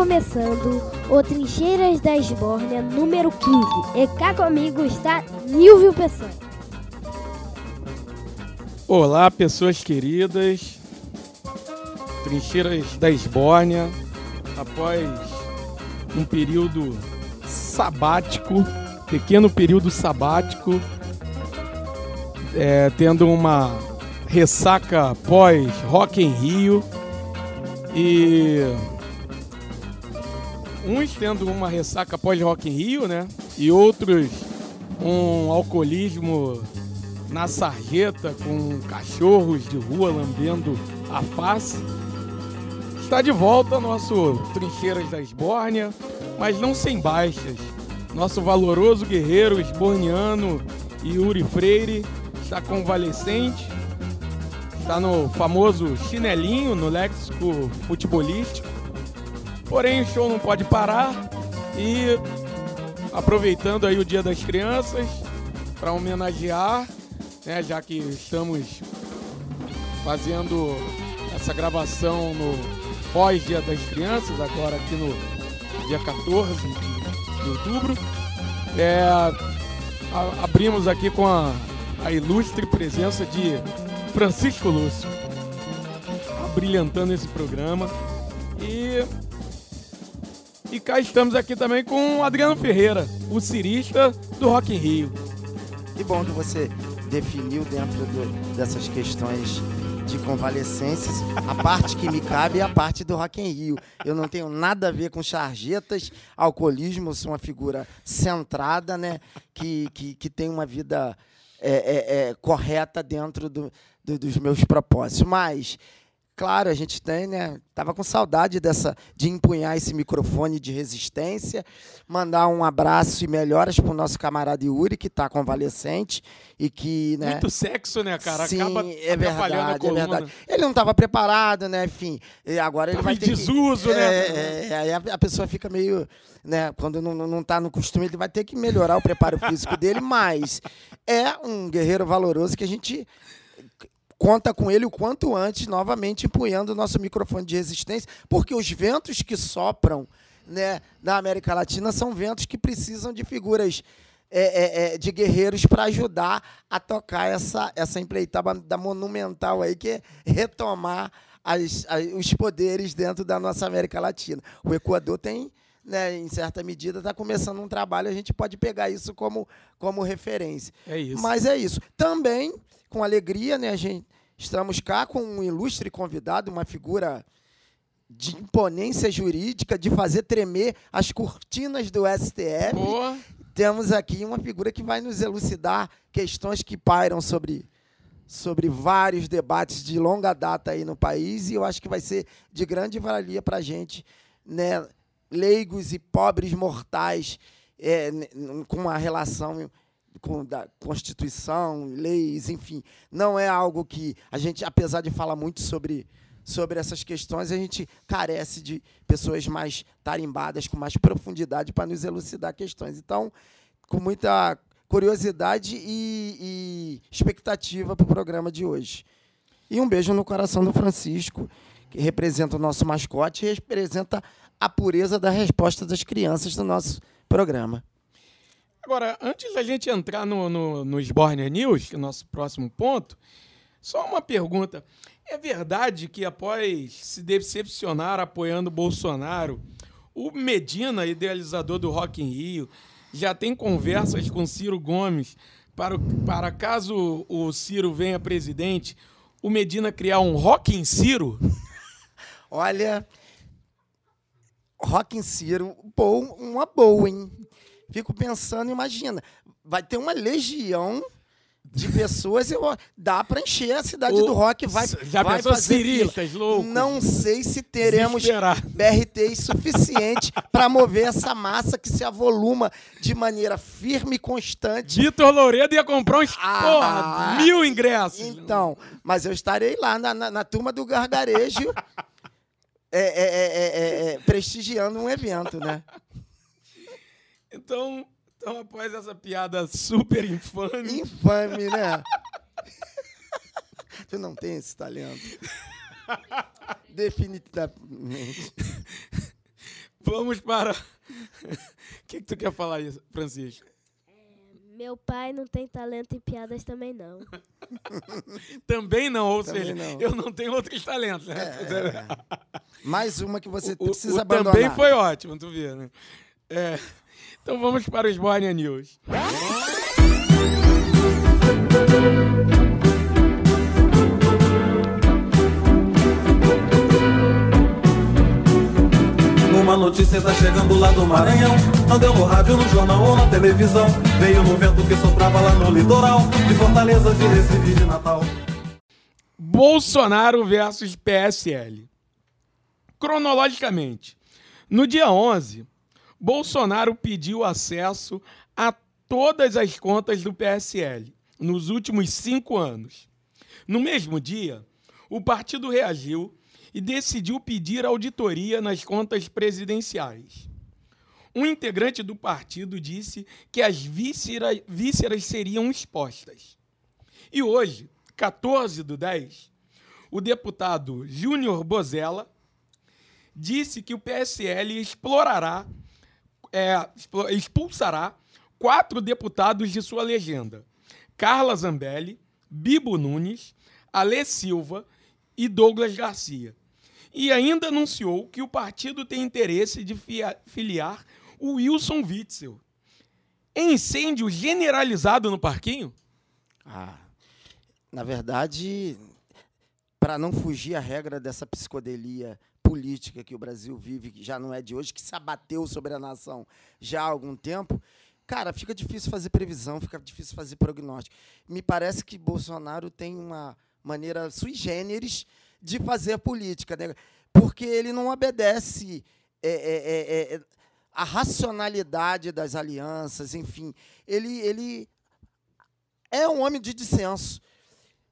começando o Trincheiras da Esbórnia número 15. E cá comigo está Nilvio Peçanha. Olá, pessoas queridas. Trincheiras da Esbórnia, após um período sabático, pequeno período sabático, é, tendo uma ressaca pós Rock em Rio e uns tendo uma ressaca pós Rock em Rio, né? E outros um alcoolismo na sarjeta com cachorros de rua lambendo a face. Está de volta nosso Trincheiras da Esbórnia, mas não sem baixas. Nosso valoroso guerreiro esborniano Yuri Freire está convalescente, está no famoso chinelinho, no léxico futebolístico. Porém, o show não pode parar e aproveitando aí o Dia das Crianças para homenagear, né, já que estamos fazendo essa gravação no pós-Dia das Crianças, agora aqui no dia 14 de, outubro. É, a, abrimos aqui com a, a, ilustre presença de Francisco Lúcio, brilhantando esse programa. E, e cá estamos aqui também com o Adriano Ferreira, o cirista do Rock in Rio. Que bom que você definiu dentro do, dessas questões de convalescências. A parte que me cabe é a parte do Rock in Rio. Eu não tenho nada a ver com chargetas, alcoolismo, sou uma figura centrada, né? Que, que, que tem uma vida é, é, é, correta dentro do, do, dos meus propósitos. Mas claro, a gente tem, né? Tava com saudade dessa de empunhar esse microfone de resistência, mandar um abraço e melhoras pro nosso camarada Yuri que está convalescente e que, né? Muito sexo, né, cara? Sim, Acaba é verdade, é verdade. Ele não estava preparado, né? Enfim, agora ele Tava vai em ter desuso, que, né? É, é, aí a, pessoa fica meio, né? Quando não, não, não tá no costume, ele vai ter que melhorar o preparo físico dele, mas é um guerreiro valoroso que a gente conta com ele o quanto antes, novamente empunhando o nosso microfone de resistência, porque os ventos que sopram né, na América Latina são ventos que precisam de figuras é, é, é, de guerreiros para ajudar a tocar essa, essa empreitada da monumental aí, que é retomar as, as, os poderes dentro da nossa América Latina. O Equador tem, né, em certa medida, está começando um trabalho, a gente pode pegar isso como, como referência. É isso. Mas é isso. Também, com alegria, né, a gente, estamos cá com um ilustre convidado, uma figura de imponência jurídica, de fazer tremer as cortinas do STF. Boa. Temos aqui uma figura que vai nos elucidar questões que pairam sobre, sobre vários debates de longa data aí no país e eu acho que vai ser de grande valia para a gente, né, leigos e pobres mortais, é, com uma relação da Constituição, leis, enfim. Não é algo que a gente, apesar de falar muito sobre, sobre essas questões, a gente carece de pessoas mais tarimbadas, com mais profundidade para nos elucidar questões. Então, com muita curiosidade e, e expectativa para o programa de hoje. E um beijo no coração do Francisco, que representa o nosso mascote e representa a pureza da resposta das crianças do nosso programa. Agora, antes da gente entrar no, no, no Sborner News, que é o nosso próximo ponto, só uma pergunta. É verdade que após se decepcionar apoiando Bolsonaro, o Medina, idealizador do Rock in Rio, já tem conversas com Ciro Gomes para, para caso o Ciro venha presidente, o Medina criar um Rock in Ciro? Olha, Rock in Ciro, bom, uma boa, hein? Fico pensando, imagina, vai ter uma legião de pessoas, eu, dá para encher a cidade O- do rock, vai, Já vai fazer ciristas? Não sei se teremos. BRTs suficiente para mover essa massa que se avoluma de maneira firme e constante. Vitor Louredo ia comprar uns Ah. porra, mil ingressos. Então, mas eu estarei lá na, na- na turma do gargarejo é, é, é, é, é, prestigiando um evento, né? Então, então, após essa piada super infame, Infame, né? tu não tem esse talento. Definitivamente. Vamos para. O que, que tu quer falar aí, Francisco? Meu pai não tem talento em piadas também, não. Também não, ou Também seja, não. eu não tenho outros talentos. Né? É. Mais uma que você O- precisa o abandonar. Também foi ótimo, tu vê, né? É, então vamos para os Bornia News. Uma notícia tá chegando lá do Maranhão Não deu no rádio, no jornal ou na televisão Veio no vento que soprava lá no litoral De Fortaleza, de Recife, de Natal Bolsonaro versus PSL. Cronologicamente, no dia 11, Bolsonaro pediu acesso a todas as contas do PSL nos últimos cinco anos. No mesmo dia, o partido reagiu e decidiu pedir auditoria nas contas presidenciais. Um integrante do partido disse que as vísceras, vísceras seriam expostas. E hoje, 14 do 10, o deputado Júnior Bozella disse que o PSL explorará, é, expulsará quatro deputados de sua legenda: Carla Zambelli, Bibo Nunes, Alê Silva e Douglas Garcia. E ainda anunciou que o partido tem interesse de filiar o Wilson Witzel. Incêndio generalizado no parquinho? Ah, na verdade, para não fugir à regra dessa psicodelia política que o Brasil vive, que já não é de hoje, que se abateu sobre a nação já há algum tempo, cara, fica difícil fazer previsão, fica difícil fazer prognóstico. Me parece que Bolsonaro tem uma maneira sui generis de fazer política, né? porque ele não obedece é, é, é, é, a racionalidade das alianças, enfim. Ele, ele é um homem de dissenso.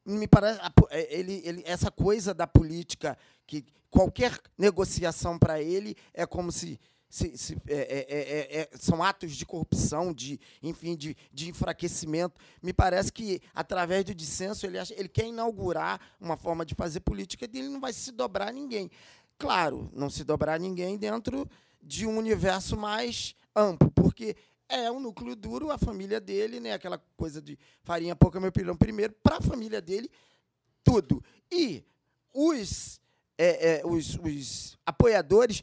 Me parece é, ele, ele, essa coisa da política que qualquer negociação para ele é como se, se, se- é- é- é- é- é- são atos de corrupção, de enfim, de, de enfraquecimento. Me parece que através do dissenso ele acha, ele quer inaugurar uma forma de fazer política e ele não vai se dobrar a ninguém. Claro, não se dobrar a ninguém dentro de um universo mais amplo, porque é um núcleo duro, a família dele, né? Aquela coisa de farinha pouca, meu pilão primeiro, para a família dele, tudo. E os, é, é, os, os apoiadores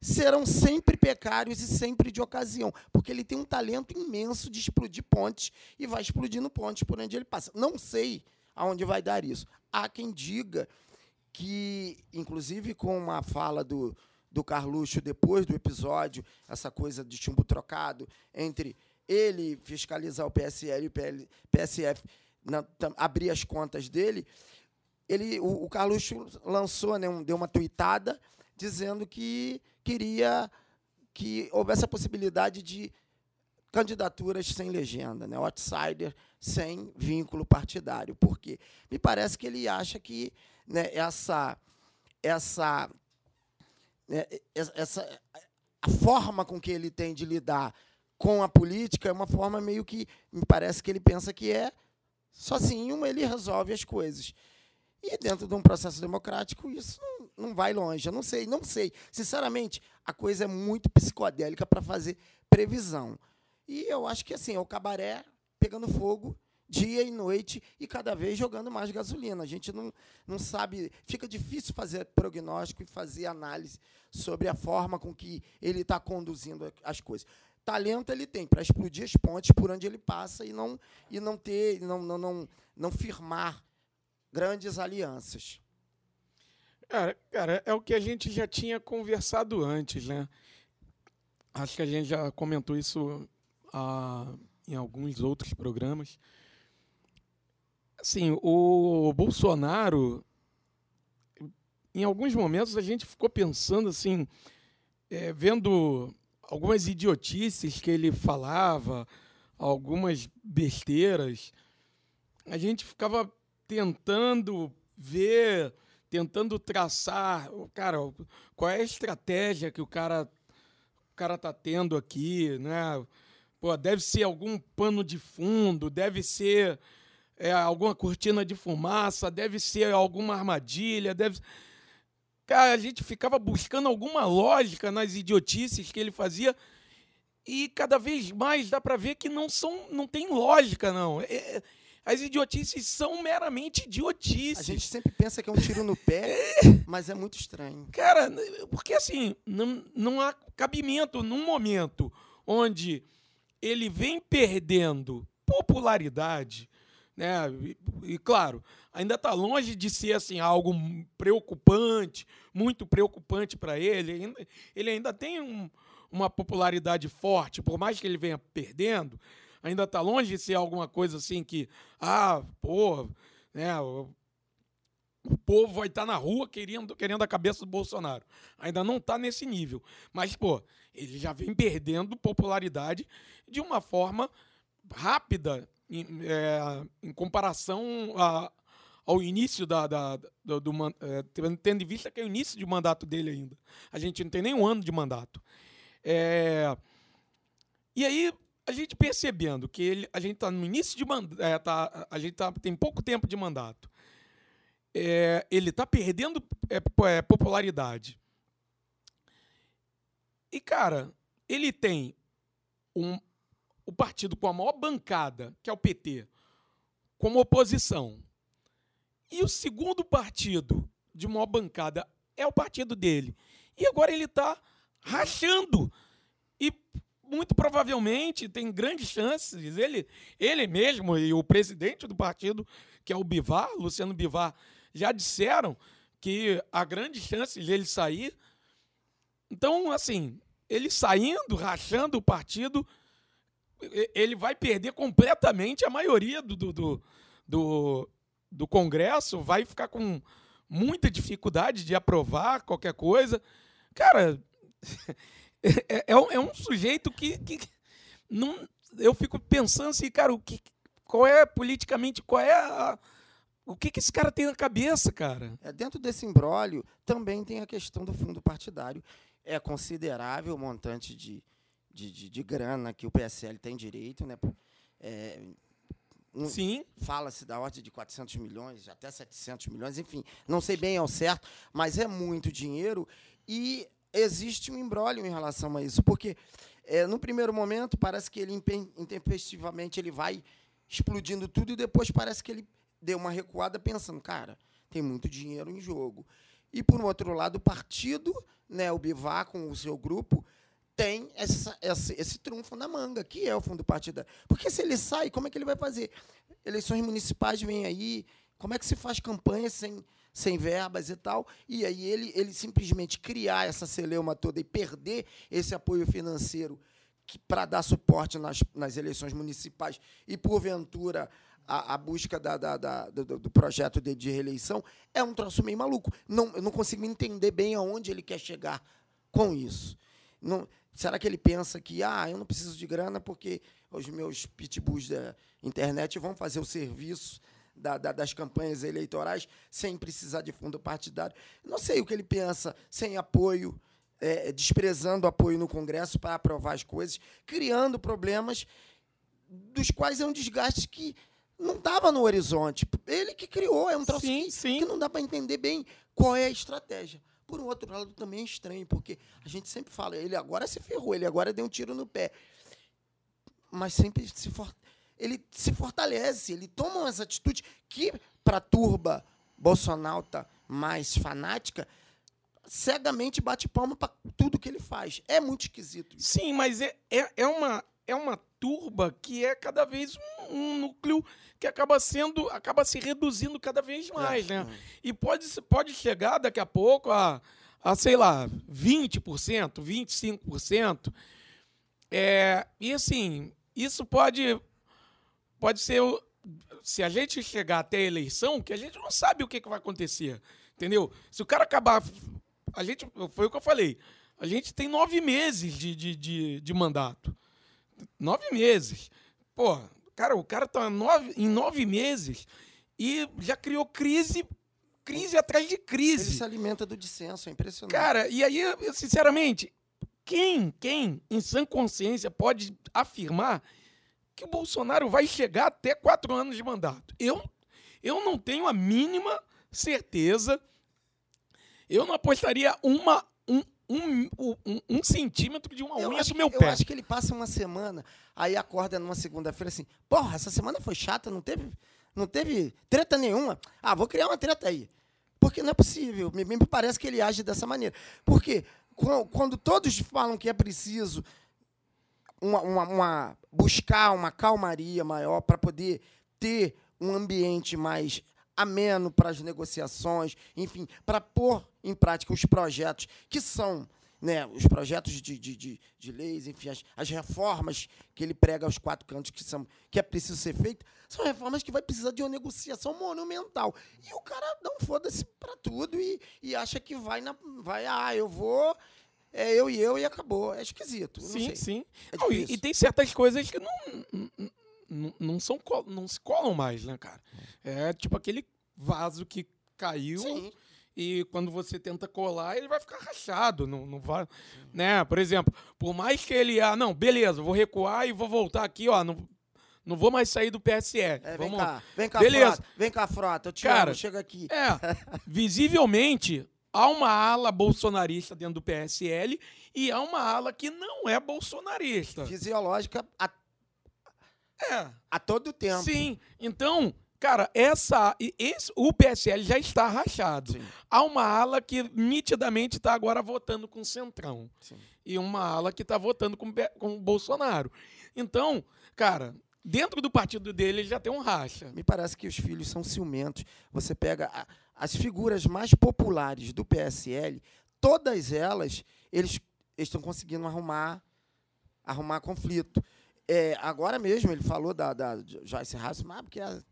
serão sempre precários e sempre de ocasião, porque ele tem um talento imenso de explodir pontes e vai explodindo pontes por onde ele passa. Não sei aonde vai dar isso. Há quem diga que, inclusive com uma fala do, do Carluxo depois do episódio, essa coisa de chumbo trocado entre ele fiscalizar o PSL e o PL, PSF na- tam- abrir as contas dele, ele, o, o Carluxo lançou, né, um- deu uma tuitada dizendo que queria que houvesse a possibilidade de candidaturas sem legenda, né, outsider sem vínculo partidário. Por quê? Me parece que ele acha que né, essa essa essa- essa a forma com que ele tem de lidar com a política é uma forma meio que me parece que ele pensa que é sozinho ele resolve as coisas. E dentro de um processo democrático isso não, não vai longe. Eu não sei, não sei. Sinceramente, a coisa é muito psicodélica para fazer previsão. E eu acho que assim, é o cabaré pegando fogo dia e noite e cada vez jogando mais gasolina. A gente não, não sabe, fica difícil fazer prognóstico e fazer análise sobre a forma com que ele está conduzindo as coisas. Talento ele tem para explodir as pontes por onde ele passa e não e não ter, não não não, não firmar grandes alianças. Cara, cara, é o que a gente já tinha conversado antes, né? Acho que a gente já comentou isso ah, em alguns outros programas. Assim, o Bolsonaro, em alguns momentos a gente ficou pensando assim, é, vendo algumas idiotices que ele falava, algumas besteiras, a gente ficava tentando ver, tentando traçar, cara, qual é a estratégia que o cara o cara tá tendo aqui, né? Pô, deve ser algum pano de fundo, deve ser é alguma cortina de fumaça, deve ser alguma armadilha, deve. Cara, a gente ficava buscando alguma lógica nas idiotices que ele fazia e cada vez mais dá para ver que não são, não tem lógica não. É, é, as idiotices são meramente idiotices. A gente sempre pensa que é um tiro no pé, mas é muito estranho. Cara, porque assim, não, não há cabimento num momento onde ele vem perdendo popularidade, né? E, e claro, ainda está longe de ser assim algo preocupante, muito preocupante para ele. Ele, ainda tem um, uma popularidade forte, por mais que ele venha perdendo, ainda está longe de ser alguma coisa assim que, ah, pô, né, o, o povo vai estar tá na rua querendo, querendo a cabeça do Bolsonaro. Ainda não está nesse nível. Mas, pô, ele já vem perdendo popularidade de uma forma rápida em, é, em comparação a, ao início da, da do, é, tendo em vista que é o início de mandato dele ainda. A gente não tem nem um ano de mandato. É, e aí, a gente percebendo que ele, a gente está no início de mandato, é, tá, a gente tá, tem pouco tempo de mandato, é, ele está perdendo é, é, popularidade. E, cara, ele tem um, o partido com a maior bancada, que é o PT, como oposição. E o segundo partido de maior bancada é o partido dele. E agora ele está rachando. E muito provavelmente tem grandes chances, ele, ele mesmo e o presidente do partido, que é o Bivar, Luciano Bivar, já disseram que há grandes chances de ele sair. Então, assim, ele saindo, rachando o partido, ele vai perder completamente a maioria do, do, do, do Congresso, vai ficar com muita dificuldade de aprovar qualquer coisa. Cara, é, é, um, é, um, sujeito que, que não, eu fico pensando assim, cara, o que, qual é politicamente, qual é a, o que, que esse cara tem na cabeça, cara? É, dentro desse imbróglio também tem a questão do fundo partidário. É considerável o montante de, de, de, de grana que o PSL tem direito, né? É, um, Sim. Fala-se da ordem de 400 milhões, até 700 milhões, enfim, não sei bem ao certo, mas é muito dinheiro e existe um embrólio em relação a isso, porque é, no primeiro momento parece que ele intempestivamente ele vai explodindo tudo e depois parece que ele deu uma recuada pensando, cara, tem muito dinheiro em jogo. E por outro lado, o partido, né, o Bivar com o seu grupo tem essa, esse, esse trunfo na manga, que é o fundo partidário. Porque se ele sai, como é que ele vai fazer? Eleições municipais vêm aí, como é que se faz campanha sem sem verbas e tal, e aí ele, ele simplesmente criar essa celeuma toda e perder esse apoio financeiro para dar suporte nas, nas eleições municipais e, porventura, a, a busca da, da, da, do, do, projeto de, de, reeleição, é um troço meio maluco. Não, eu não consigo entender bem aonde ele quer chegar com isso. Não, será que ele pensa que ah, eu não preciso de grana porque os meus pitbulls da internet vão fazer o serviço da, da, das campanhas eleitorais sem precisar de fundo partidário. Não sei o que ele pensa, sem apoio, é, desprezando apoio no Congresso para aprovar as coisas, criando problemas dos quais é um desgaste que não estava no horizonte. Ele que criou, é um troço sim, que, sim. que não dá para entender bem qual é a estratégia. Por um outro lado, também é estranho, porque a gente sempre fala, ele agora se ferrou, ele agora deu um tiro no pé. Mas sempre se for, ele se fortalece, ele toma umas atitudes que, para a turba bolsonauta mais fanática, cegamente bate palma para tudo que ele faz. É muito esquisito. Isso. Sim, mas é, é, é, uma, é uma turba que é cada vez um, um, núcleo que acaba sendo, acaba se reduzindo cada vez mais, é, né? É. E pode, pode chegar daqui a pouco a, a sei lá, 20%, 25%. É, e assim, isso pode pode ser, se a gente chegar até a eleição, que a gente não sabe o que, que vai acontecer, entendeu? Se o cara acabar, a gente, foi o que eu falei, a gente tem nove meses de, de, de, de mandato. Nove meses. Pô, cara, o cara tá nove, em nove meses e já criou crise crise atrás de crise. Ele se alimenta do dissenso, é impressionante. Cara, e aí, sinceramente, quem, quem em sã consciência pode afirmar que o Bolsonaro vai chegar até quatro anos de mandato. Eu, eu não tenho a mínima certeza. Eu não apostaria uma, um, um, um, um centímetro de uma Eu unha do meu que, pé. eu acho que ele passa uma semana, aí acorda numa segunda-feira assim, porra, essa semana foi chata, não teve, não teve treta nenhuma. Ah, vou criar uma treta aí. Porque não é possível. Me, me parece que ele age dessa maneira. Porque quan- quando todos falam que é preciso uma, uma- uma- buscar uma calmaria maior para poder ter um ambiente mais ameno para as negociações, enfim, para pôr em prática os projetos que são né, os projetos de, de, de, de leis, enfim, as, as reformas que ele prega aos quatro cantos que, são, que é preciso ser feita, são reformas que vai precisar de uma negociação monumental. E o cara não foda-se para tudo e, e acha que vai, na, vai, ah, eu vou, é eu e eu e acabou. É esquisito. Sim, sim. É Não, e, e tem certas coisas que não, não, não, são, não se colam mais, né, cara? É tipo aquele vaso que caiu Sim. E quando você tenta colar, ele vai ficar rachado. Não, não vai, né? Por exemplo, por mais que ele, ah, não, beleza, vou recuar e vou voltar aqui, ó, não, não vou mais sair do PSL. É, vem Vamos cá, vem cá, Beleza. Frota. Vem cá, Frota. Eu te Cara, amo, chega aqui. É, visivelmente há uma ala bolsonarista dentro do PSL e há uma ala que não é bolsonarista. Fisiológica a, É, a todo tempo. sim. Então, cara, essa, esse, o PSL já está rachado. Sim. Há uma ala que nitidamente está agora votando com o Centrão. Sim. E uma ala que está votando com, com o Bolsonaro. Então, cara, dentro do partido dele ele já tem um racha. Me parece que os filhos são ciumentos. Você pega a- as figuras mais populares do PSL, todas elas, eles estão conseguindo arrumar, arrumar conflito. É, agora mesmo ele falou da, da Joyce Hasselman, porque a-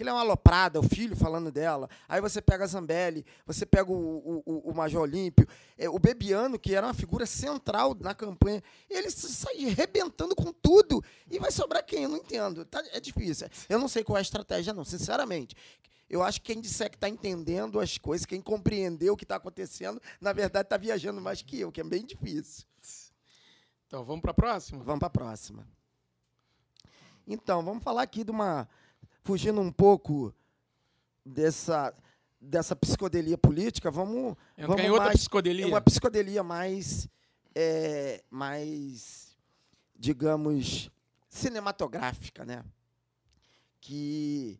que ele é uma aloprada, o filho falando dela. Aí você pega a Zambelli, você pega o, o, o- Major Olímpio, é, o Bebiano, que era uma figura central na campanha. Ele s- sai arrebentando com tudo. E vai sobrar quem? Eu não entendo. Tá- é difícil. Eu não sei qual é a estratégia, não, sinceramente. Eu acho que quem disser que está entendendo as coisas, quem compreendeu o que está acontecendo, na verdade está viajando mais que eu, que é bem difícil. Então, vamos para a próxima? Vamos para a próxima. Então, vamos falar aqui de uma. Fugindo um pouco dessa, dessa psicodelia política, vamos. Entra vamos em outra mais, psicodelia. Uma psicodelia mais. é, mais. digamos. cinematográfica, né? Que.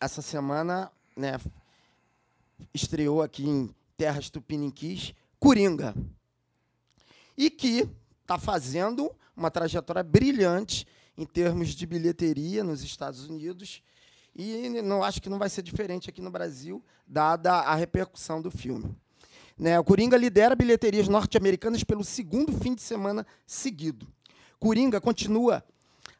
essa semana, né? estreou aqui em Terras Tupiniquins, Coringa. E que está fazendo uma trajetória brilhante em termos de bilheteria nos Estados Unidos. E não acho que não vai ser diferente aqui no Brasil, dada a repercussão do filme. Né, o Coringa lidera bilheterias norte-americanas pelo segundo fim de semana seguido. Coringa continua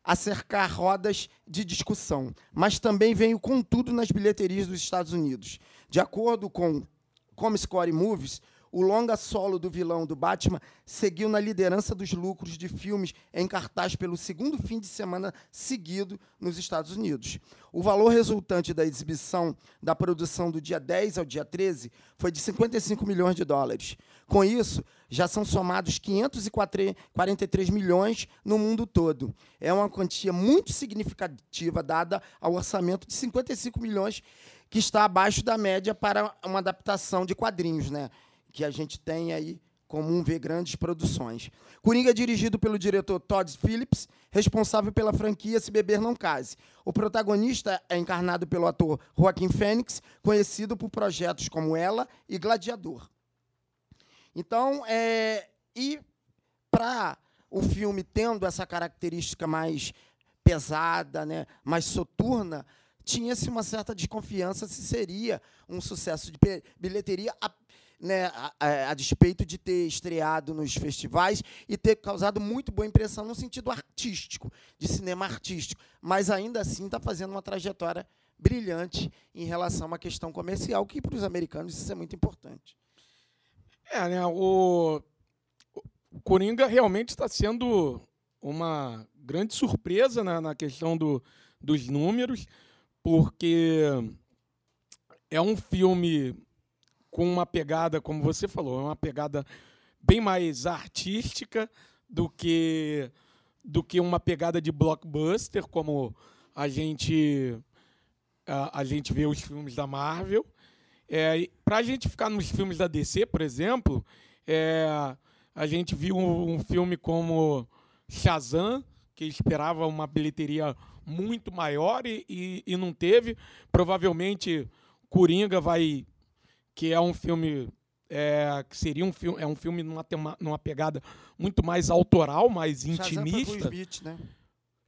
a cercar rodas de discussão, mas também veio com tudo nas bilheterias dos Estados Unidos. De acordo com Comscore Movies, o longa solo do vilão do Batman seguiu na liderança dos lucros de filmes em cartaz pelo segundo fim de semana seguido nos Estados Unidos. O valor resultante da exibição da produção do dia 10 ao dia 13 foi de 55 milhões de dólares. Com isso, já são somados 543 milhões no mundo todo. É uma quantia muito significativa dada ao orçamento de 55 milhões que está abaixo da média para uma adaptação de quadrinhos, né? Que a gente tem aí comum ver grandes produções. Coringa é dirigido pelo diretor Todd Phillips, responsável pela franquia Se Beber Não Case. O protagonista é encarnado pelo ator Joaquim Fênix, conhecido por projetos como Ela e Gladiador. Então, é, e para o filme tendo essa característica mais pesada, né, mais soturna, tinha-se uma certa desconfiança se seria um sucesso de bilheteria, né, a, a- a despeito de ter estreado nos festivais e ter causado muito boa impressão no sentido artístico, de cinema artístico. Mas ainda assim está fazendo uma trajetória brilhante em relação uma questão comercial, que para os americanos isso é muito importante. É, né? O, o Coringa realmente está sendo uma grande surpresa na, na questão do, dos números, porque é um filme com uma pegada, como você falou, é uma pegada bem mais artística do que do que uma pegada de blockbuster, como a gente a, a gente vê os filmes da Marvel. É, Para a gente ficar nos filmes da DC, por exemplo, é, a gente viu um, um filme como Shazam, que esperava uma bilheteria muito maior e, e, e, não teve. Provavelmente Coringa vai, que é um filme é, que seria um filme, é um filme numa, tema, numa pegada muito mais autoral, mais intimista. Shazam foi com o Smith, né?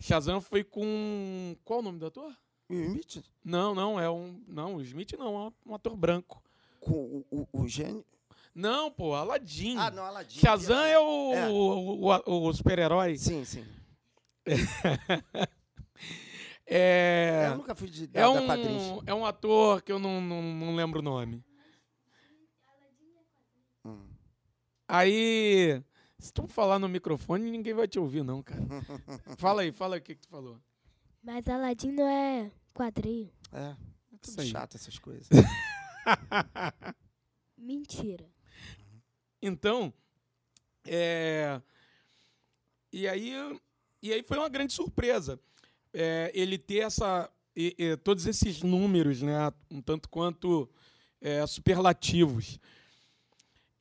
Shazam foi com qual o nome do ator? O Smith? Não, não é um, não, o Smith não, é um ator branco. Com o, o, o gênio? Não, pô, Aladdin. Ah, não, Aladdin. Shazam é o, é. o, o, o super-herói. Sim, sim. é, eu nunca fui de é um, É um ator que eu não, não, não lembro o nome. Hum. Aí, se tu falar no microfone, ninguém vai te ouvir, não, cara. fala aí, fala aí o que, que tu falou. Mas Aladdin não é quadrinho. É, é tudo chato essas coisas. Mentira. Então, é, e aí, e aí foi uma grande surpresa é, ele ter essa, e, e, todos esses números, né, um tanto quanto é, superlativos.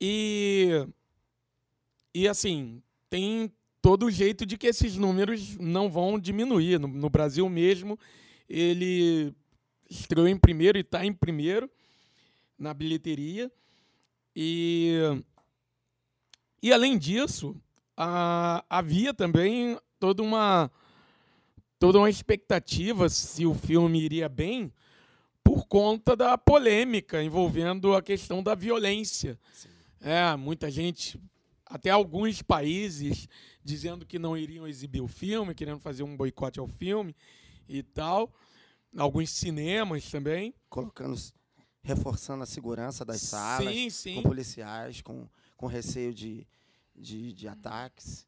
E, e assim, tem todo o jeito de que esses números não vão diminuir. No, no Brasil mesmo, ele estreou em primeiro e está em primeiro na bilheteria. E e além disso, a, havia também toda uma toda uma expectativa se o filme iria bem por conta da polêmica envolvendo a questão da violência. Sim. É, muita gente, até alguns países dizendo que não iriam exibir o filme, querendo fazer um boicote ao filme e tal. Alguns cinemas também. Colocando, reforçando a segurança das salas, sim, sim. com policiais, com com receio de, de, de ataques.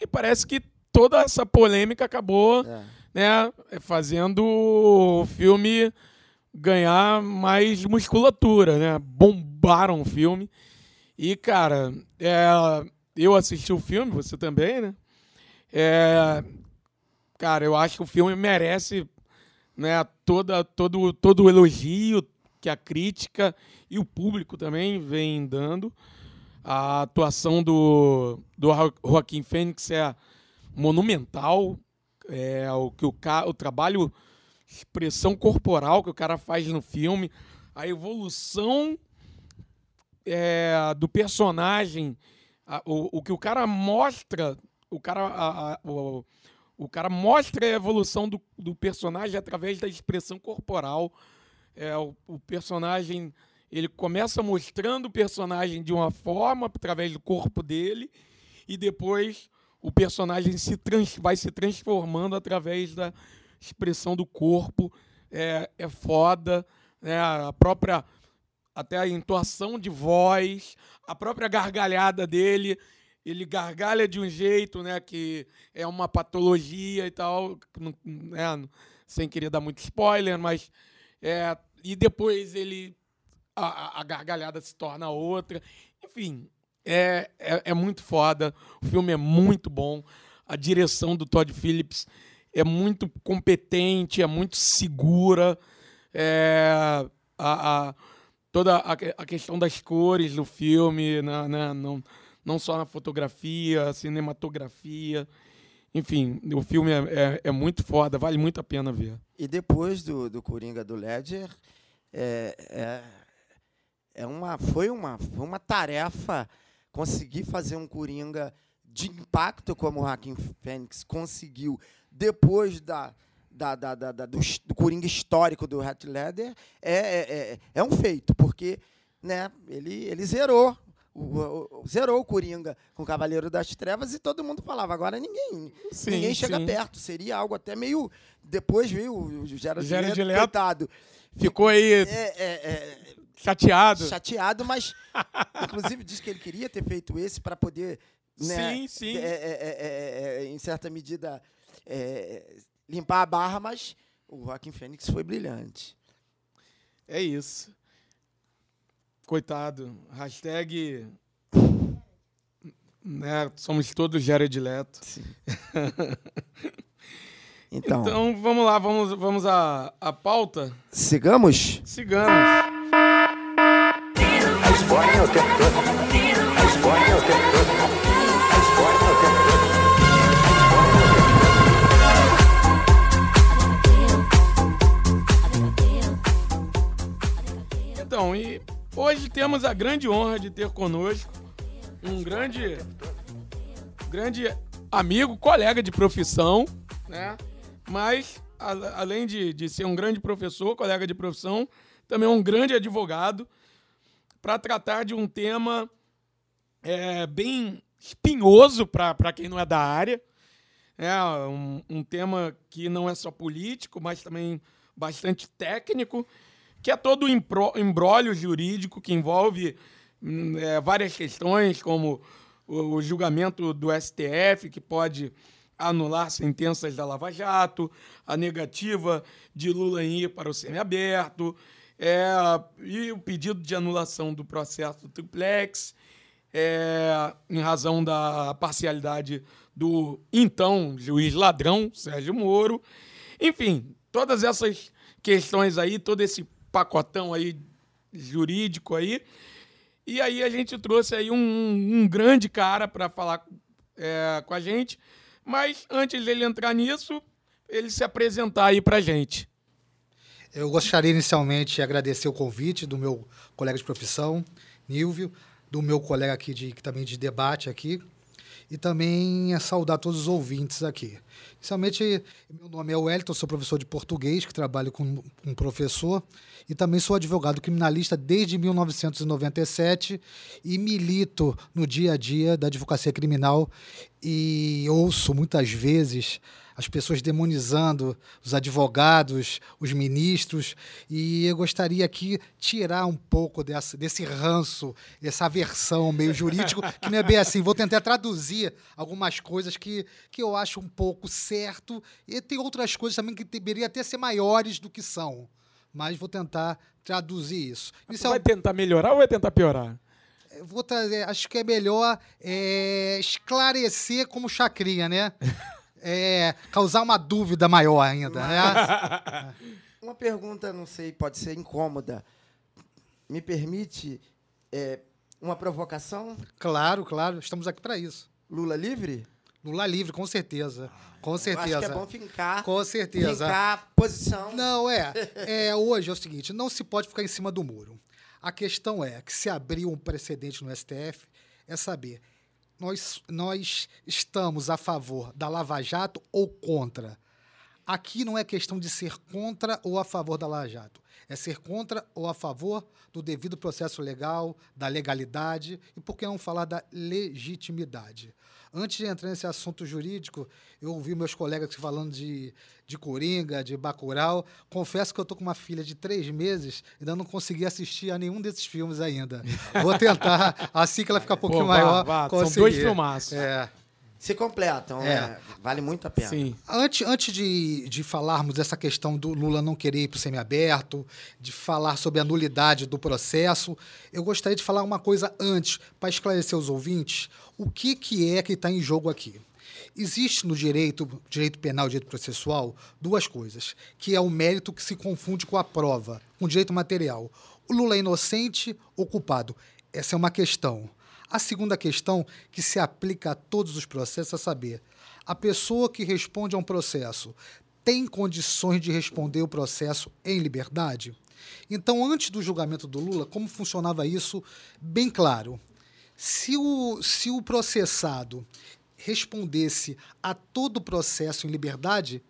E parece que toda essa polêmica acabou é. né, fazendo o filme ganhar mais musculatura, né? Bombaram o filme. E, cara, é, eu assisti o filme, você também, né? É, cara, eu acho que o filme merece né, toda, todo, todo o elogio que a crítica e o público também vem dando. A atuação do, do Joaquim Fênix é monumental. É, o, que o, o trabalho, expressão corporal que o cara faz no filme, a evolução é, do personagem, a, o, o que o cara mostra, o cara, a, a, o, o cara mostra a evolução do, do personagem através da expressão corporal. É, o, o personagem ele começa mostrando o personagem de uma forma, através do corpo dele, e depois o personagem se trans, vai se transformando através da expressão do corpo. É, é foda. Né? A própria. Até a entoação de voz, a própria gargalhada dele. Ele gargalha de um jeito né, que é uma patologia e tal, né, sem querer dar muito spoiler, mas. É, e depois ele a, a gargalhada se torna outra. Enfim, é, é, é, muito foda. O filme é muito bom. A direção do Todd Phillips é muito competente, é muito segura. É, a, a, toda a, a, questão das cores do filme, na, na, não, não só na fotografia, cinematografia. Enfim, o filme é, é, é, muito foda, vale muito a pena ver. E depois do, do Coringa do Ledger, é, é é uma, foi, uma, uma tarefa conseguir fazer um Coringa de impacto como o Joaquim Fênix conseguiu depois da, da, da, da, da do, do, Coringa histórico do Hat Leather é, é, é, é, um feito, porque né, ele, ele zerou. O, o, zerou o Coringa com o Cavaleiro das Trevas e todo mundo falava, agora ninguém sim, ninguém chega sim. perto. Seria algo até meio. Depois veio o Gerard de Leto, coitado. Ficou aí. É, é, é Chateado. Chateado, mas inclusive disse que ele queria ter feito esse para poder, né, sim, sim. É, é, é, em certa medida, limpar a barra, mas o Joaquim Fênix foi brilhante. É isso. Coitado. Hashtag Né? Somos todos Jared Leto. Então, Então vamos lá, vamos, vamos à, à pauta. sigamos? Sigamos. A Esbórnia o tempo todo. A Esbórnia o tempo hoje temos a grande honra de ter conosco um grande, grande amigo, colega de profissão, né? Mas, a- além de, de ser um grande professor, colega de profissão, também um grande advogado para tratar de um tema é, bem espinhoso para quem não é da área. É um, um tema que não é só político, mas também bastante técnico, que é todo o embrólio jurídico que envolve hum, é, várias questões, como o, o julgamento do STF, que pode anular sentenças da Lava Jato, a negativa de Lula em ir para o semiaberto, é, e o pedido de anulação do processo do triplex, é, em razão da parcialidade do então juiz ladrão, Sérgio Moro. Enfim, todas essas questões aí, todo esse pacotão aí jurídico aí. E aí a gente trouxe aí um, um grande cara para falar é, com a gente. Mas antes dele entrar nisso, ele se apresentar aí pra gente. Eu gostaria inicialmente de agradecer o convite do meu colega de profissão, Nilvio, do meu colega aqui de, também de debate aqui, e também a saudar todos os ouvintes aqui. Inicialmente, meu nome é Wellington, sou professor de português, que trabalho com um professor, e também sou advogado criminalista desde 1997 e milito no dia a dia da advocacia criminal e ouço muitas vezes as pessoas demonizando os advogados, os ministros, e eu gostaria aqui tirar um pouco dessa, desse ranço, essa aversão meio jurídico, que não é bem assim. Vou tentar traduzir algumas coisas que, que eu acho um pouco certo, e tem outras coisas também que deveriam até ser maiores do que são. Mas vou tentar traduzir isso. Você Isso é vai um- tentar melhorar ou vai tentar piorar? eu vou trazer, acho que é melhor é, esclarecer como chacrinha, né? É, causar uma dúvida maior ainda, né? Uma pergunta, não sei, pode ser incômoda. Me permite é, uma provocação? Claro, claro, estamos aqui para isso. Lula livre? Lula livre, com certeza. Com Eu certeza. acho que é bom fincar, Com certeza. fincar posição. Não, é, é. Hoje é o seguinte: não se pode ficar em cima do muro. A questão é que se abriu um precedente no STF, é saber. Nós, nós estamos a favor da Lava Jato ou contra? Aqui não é questão de ser contra ou a favor da Lava Jato. É ser contra ou a favor do devido processo legal, da legalidade e, por que não falar da legitimidade. Antes de entrar nesse assunto jurídico, eu ouvi meus colegas falando de, de Coringa, de Bacurau. Confesso que eu estou com uma filha de três meses e ainda não consegui assistir a nenhum desses filmes ainda. Vou tentar, assim que ela ficar um pouquinho Pô, maior, vá, são dois filmaços. É. Se completam, É. é, vale muito a pena. Sim. Antes, antes de, de falarmos dessa questão do Lula não querer ir para o semiaberto, de falar sobre a nulidade do processo, eu gostaria de falar uma coisa antes, para esclarecer os ouvintes, o que, que é que está em jogo aqui. Existe no direito, direito penal e direito processual, duas coisas, que é o mérito que se confunde com a prova, com o direito material. O Lula é inocente ou culpado? Essa é uma questão. A segunda questão, que se aplica a todos os processos, é saber: a pessoa que responde a um processo tem condições de responder o processo em liberdade? Então, antes do julgamento do Lula, como funcionava isso? Bem claro. Se o, se o processado respondesse a todo o processo em liberdade,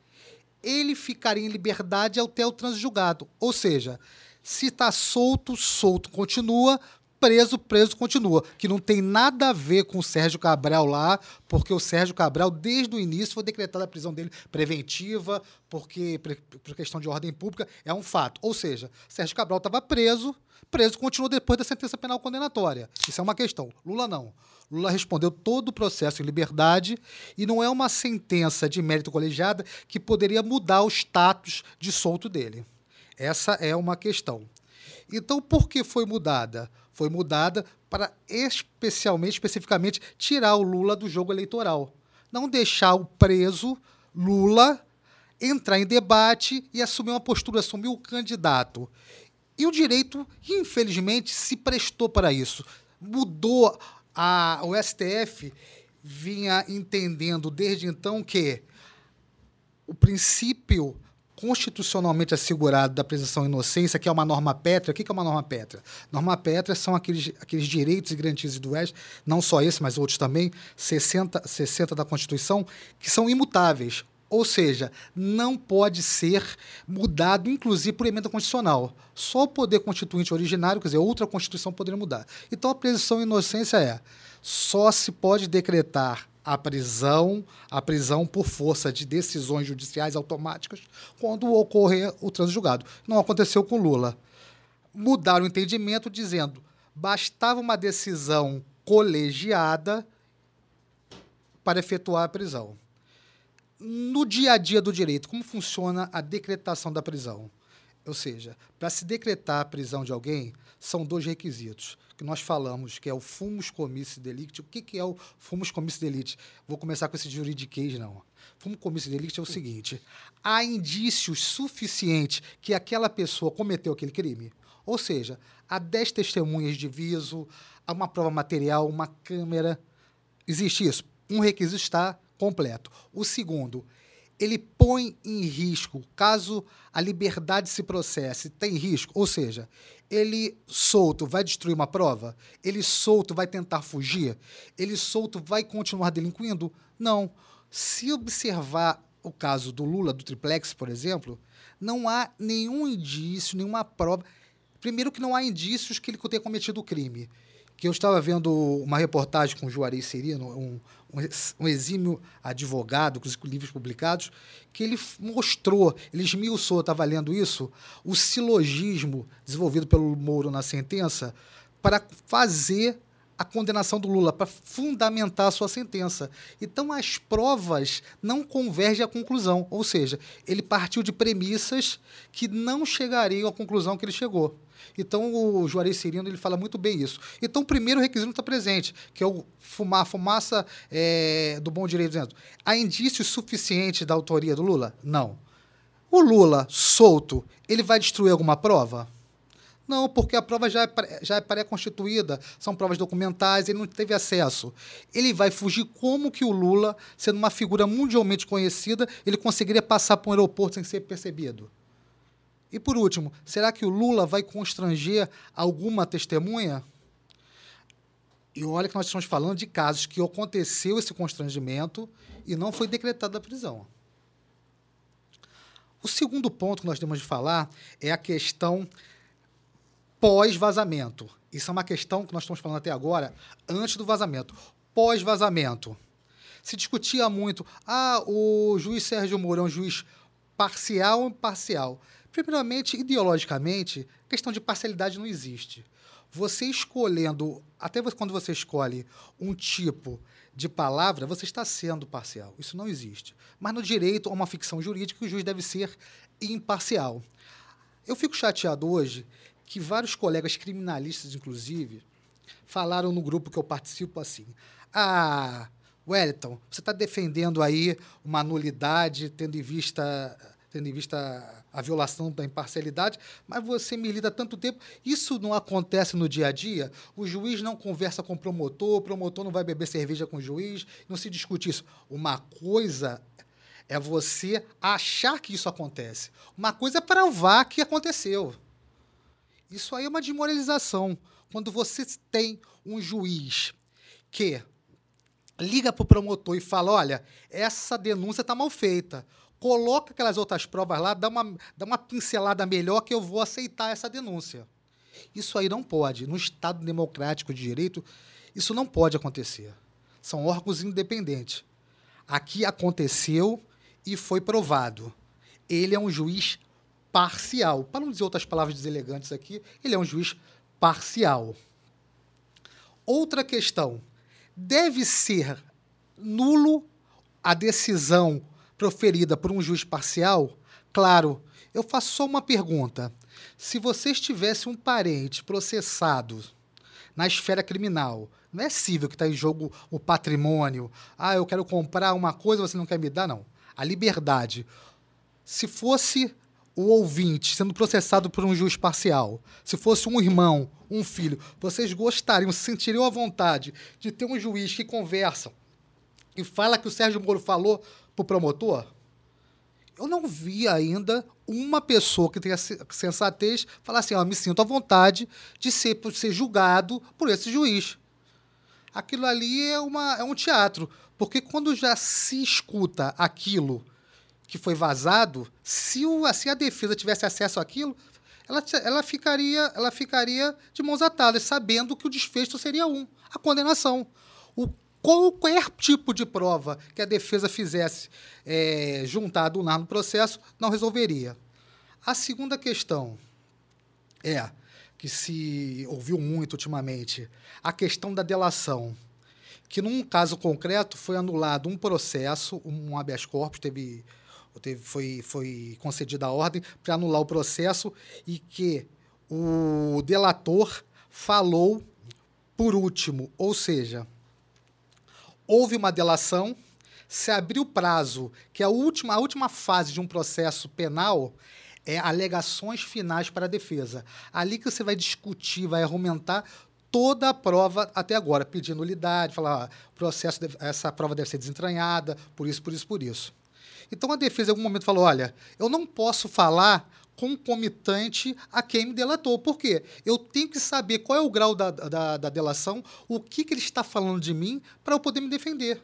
ele ficaria em liberdade até o trânsito julgado. Ou seja, se está solto, solto continua, preso, preso continua. Que não tem nada a ver com o Sérgio Cabral lá, porque o Sérgio Cabral, desde o início, foi decretada a prisão dele preventiva, porque por questão de ordem pública, é um fato. Ou seja, Sérgio Cabral estava preso, preso continua depois da sentença penal condenatória. Isso é uma questão. Lula não. Lula respondeu todo o processo em liberdade e não é uma sentença de mérito colegiada que poderia mudar o status de solto dele. Essa é uma questão. Então, por que foi mudada? Foi mudada para especialmente, especificamente, tirar o Lula do jogo eleitoral. Não deixar o preso Lula entrar em debate e assumir uma postura, assumir o candidato. E o direito, infelizmente, se prestou para isso. Mudou a, o STF vinha entendendo desde então que o princípio constitucionalmente assegurado da presunção de inocência, que é uma norma pétrea. O que é uma norma pétrea? Norma pétrea são aqueles, aqueles direitos e garantias oeste, não só esse, mas outros também, 60, 60 da Constituição, que são imutáveis. Ou seja, não pode ser mudado, inclusive por emenda constitucional. Só o poder constituinte originário, quer dizer, outra Constituição poderia mudar. Então, a presunção de inocência é só se pode decretar a prisão, a prisão por força de decisões judiciais automáticas quando ocorrer o trânsito julgado. Não aconteceu com Lula. Mudaram o entendimento dizendo bastava uma decisão colegiada para efetuar a prisão. No dia a dia do direito, como funciona a decretação da prisão? Ou seja, para se decretar a prisão de alguém, são dois requisitos que nós falamos, que é o fumus comissi delicti. O que, que é o fumus comissi delicti? Vou começar com esse juridiquês, não. Fumus comissi delicti é o seguinte: há indícios suficientes que aquela pessoa cometeu aquele crime. Ou seja, há 10 testemunhas de viso, há uma prova material, uma câmera. Existe isso. Um requisito está completo. O segundo, ele põe em risco, caso a liberdade se processe, tem risco, ou seja, ele solto vai destruir uma prova? Ele solto vai tentar fugir? Ele solto vai continuar delinquindo? Não. Se observar o caso do Lula, do triplex, por exemplo, não há nenhum indício, nenhuma prova. Primeiro, que não há indícios que ele tenha cometido o crime que eu estava vendo uma reportagem com o Juarez Serino, um, um, exímio advogado, com livros publicados, que ele mostrou, ele esmiuçou, estava lendo isso, o silogismo desenvolvido pelo Moro na sentença para fazer a condenação do Lula, para fundamentar a sua sentença. Então, as provas não convergem à conclusão, ou seja, ele partiu de premissas que não chegariam à conclusão que ele chegou. Então, o Juarez Cirino ele fala muito bem isso. Então, o primeiro requisito está presente, que é o fumar, a fumaça é, do bom direito dizendo. Há indícios suficientes da autoria do Lula? Não. O Lula, solto, ele vai destruir alguma prova? Não, porque a prova já é, já é pré-constituída, são provas documentais, ele não teve acesso. Ele vai fugir como que o Lula, sendo uma figura mundialmente conhecida, ele conseguiria passar por um aeroporto sem ser percebido? E por último, será que o Lula vai constranger alguma testemunha? E olha que nós estamos falando de casos que aconteceu esse constrangimento e não foi decretada a prisão. O segundo ponto que nós temos de falar é a questão pós-vazamento. Isso é uma questão que nós estamos falando até agora, antes do vazamento. Pós-vazamento. Se discutia muito, ah, o juiz Sérgio Moro é um juiz parcial ou imparcial? Primeiramente, ideologicamente, questão de parcialidade não existe. Você escolhendo, até quando você escolhe um tipo de palavra, você está sendo parcial. Isso não existe. Mas no direito, uma ficção jurídica, o juiz deve ser imparcial. Eu fico chateado hoje que vários colegas criminalistas, inclusive, falaram no grupo que eu participo assim: Ah, Wellington, você está defendendo aí uma nulidade, tendo em vista tendo em vista a violação da imparcialidade, mas você milita tanto tempo. Isso não acontece no dia a dia? O juiz não conversa com o promotor, o promotor não vai beber cerveja com o juiz, não se discute isso. Uma coisa é você achar que isso acontece. Uma coisa é provar que aconteceu. Isso aí é uma desmoralização. Quando você tem um juiz que liga para o promotor e fala: olha, essa denúncia está mal feita coloca aquelas outras provas lá, dá uma, dá uma pincelada melhor que eu vou aceitar essa denúncia. Isso aí não pode. No Estado democrático de direito, isso não pode acontecer. São órgãos independentes. Aqui aconteceu e foi provado. Ele é um juiz parcial. Para não dizer outras palavras deselegantes aqui, ele é um juiz parcial. Outra questão: deve ser nulo a decisão proferida por um juiz parcial, claro, eu faço só uma pergunta. Se você tivesse um parente processado na esfera criminal. Não é civil que está em jogo o patrimônio. Ah, eu quero comprar uma coisa, você não quer me dar, não. A liberdade. Se fosse o ouvinte sendo processado por um juiz parcial, se fosse um irmão, um filho, vocês gostariam, se sentiriam à vontade de ter um juiz que conversa e fala que o Sérgio Moro falou para o promotor? Eu não vi ainda uma pessoa que tenha se- sensatez falar assim: ó, me sinto à vontade de ser, ser julgado por esse juiz. Aquilo ali é, uma, é um teatro. Porque quando já se escuta aquilo que foi vazado, se, o, se a defesa tivesse acesso àquilo, ela, ela, ficaria, ela ficaria de mãos atadas, sabendo que o desfecho seria um, a condenação. O, qualquer tipo de prova que a defesa fizesse é, juntar do NAR no processo, não resolveria. A segunda questão é que se ouviu muito ultimamente a questão da delação, que num caso concreto foi anulado um processo, um habeas corpus teve, teve foi, foi concedida a ordem para anular o processo e que o delator falou por último, ou seja, houve uma delação, se abriu prazo, que é a última, a última fase de um processo penal é alegações finais para a defesa. Ali que você vai discutir, vai argumentar toda a prova até agora, pedir nulidade, falar, ah, processo deve- essa prova deve ser desentranhada, por isso, por isso, por isso. Então a defesa em algum momento falou: olha, eu não posso falar concomitante a quem me delatou. Por quê? Eu tenho que saber qual é o grau da, da, da delação, o que, que ele está falando de mim, para eu poder me defender.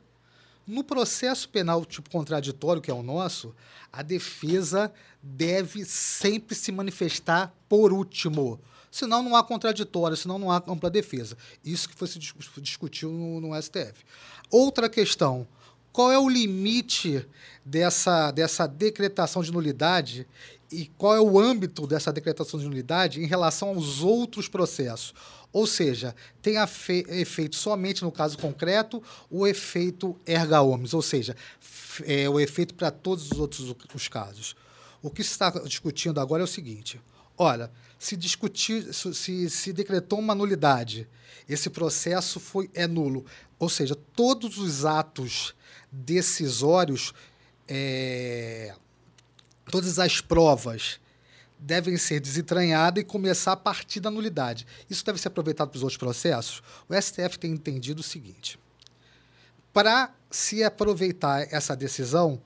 No processo penal tipo contraditório, que é o nosso, a defesa deve sempre se manifestar por último. Senão não há contraditório, senão não há ampla defesa. Isso que foi se dis- discutiu no, no STF. Outra questão. Qual é o limite dessa, dessa decretação de nulidade e qual é o âmbito dessa decretação de nulidade em relação aos outros processos? Ou seja, tem efeito somente no caso concreto o efeito erga omnes, ou seja, é o efeito para todos os outros os casos. O que se está discutindo agora é o seguinte: olha, se discutir, se- se decretou uma nulidade, esse processo foi é nulo, ou seja, todos os atos decisórios, é, todas as provas devem ser desentranhadas e começar a partir da nulidade. Isso deve ser aproveitado para os outros processos. O STF tem entendido o seguinte: para se aproveitar essa decisão,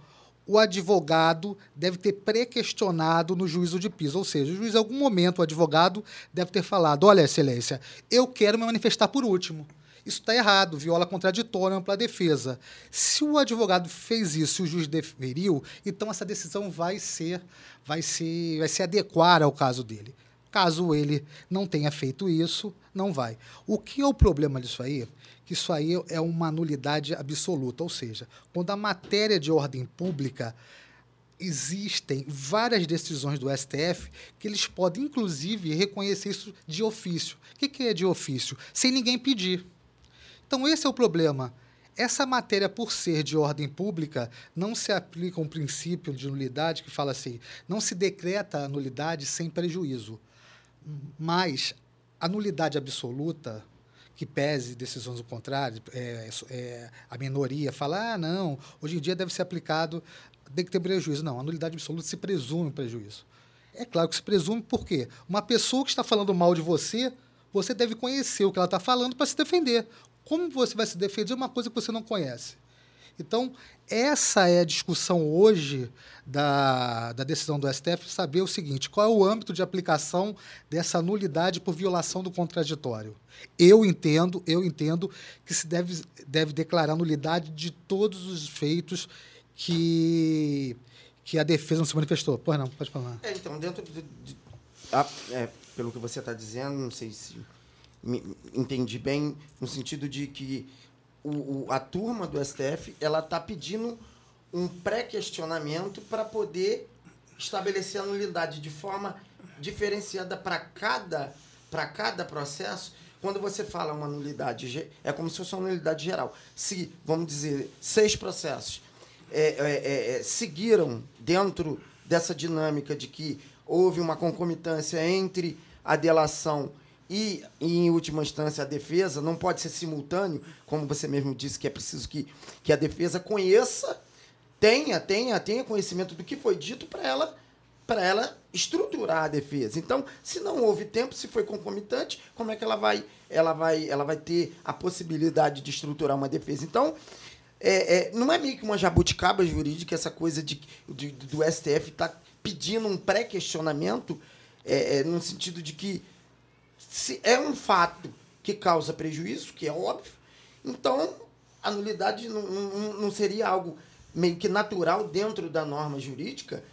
o advogado deve ter pré-questionado no juízo de piso. Ou seja, o juiz, em algum momento, o advogado deve ter falado: olha, excelência, eu quero me manifestar por último. Isso está errado, viola contraditório ampla defesa. Se o advogado fez isso o juiz deferiu, então essa decisão vai ser, vai ser, vai se adequar ao caso dele. Caso ele não tenha feito isso, não vai. O que é o problema disso aí? Que isso aí é uma nulidade absoluta, ou seja, quando a matéria de ordem pública existem várias decisões do STF que eles podem, inclusive, reconhecer isso de ofício. O que é de ofício? Sem ninguém pedir. Então, esse é o problema. Essa matéria, por ser de ordem pública, não se aplica um princípio de nulidade que fala assim: não se decreta a nulidade sem prejuízo. Mas a nulidade absoluta, que pese decisões do contrário, é, é, a minoria fala: ah, não, hoje em dia deve ser aplicado, tem que ter prejuízo. Não, a nulidade absoluta se presume prejuízo. É claro que se presume por quê? Uma pessoa que está falando mal de você, você deve conhecer o que ela está falando para se defender. Como você vai se defender de uma coisa que você não conhece? Então, essa é a discussão hoje da, da decisão do STF, saber o seguinte: qual é o âmbito de aplicação dessa nulidade por violação do contraditório? Eu entendo, eu entendo que se deve, deve declarar nulidade de todos os feitos que, que a defesa não se manifestou. Pois não, pode falar. É, então, dentro de. de- ah, é, pelo que você está dizendo, não sei se entendi bem, no sentido de que o, o- a turma do STF ela está pedindo um pré-questionamento para poder estabelecer a nulidade de forma diferenciada para cada, para cada processo. Quando você fala uma nulidade, é como se fosse uma nulidade geral. Se, vamos dizer, seis processos é, é, é, é, seguiram dentro dessa dinâmica de que houve uma concomitância entre a delação e, em última instância, a defesa não pode ser simultâneo, como você mesmo disse, que é preciso que, que a defesa conheça, tenha, tenha, tenha conhecimento do que foi dito para ela para ela estruturar a defesa. Então, se não houve tempo, se foi concomitante, como é que ela vai, ela vai, ela vai ter a possibilidade de estruturar uma defesa? Então, é, é, não é meio que uma jabuticaba jurídica essa coisa de, de do STF estar tá pedindo um pré-questionamento, é, é, no sentido de que se é um fato que causa prejuízo, que é óbvio, então a nulidade não, não, não seria algo meio que natural dentro da norma jurídica,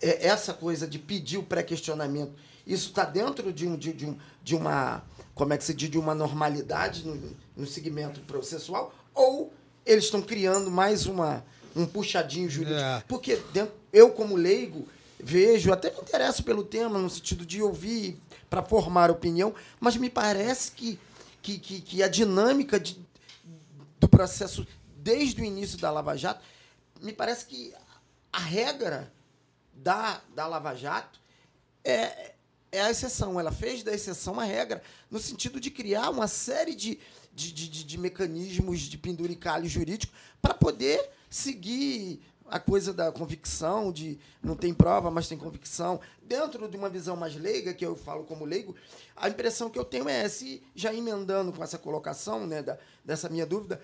é, essa coisa de pedir o pré-questionamento, isso está dentro de, um, de, de, um, de uma, como é que se diz, de uma normalidade no, no segmento processual, ou eles estão criando mais uma, um puxadinho jurídico. É. Porque dentro, eu, como leigo, vejo, até me interesso pelo tema, no sentido de ouvir para formar opinião, mas me parece que, que, que, que a dinâmica de, do processo desde o início da Lava Jato, me parece que a regra da, da Lava Jato é, é a exceção. Ela fez da exceção a regra, no sentido de criar uma série de, de, de, de mecanismos de penduricalho jurídico para poder seguir a coisa da convicção, de não tem prova, mas tem convicção. Dentro de uma visão mais leiga, que eu falo como leigo, a impressão que eu tenho é, se já emendando com essa colocação, né, da, dessa minha dúvida,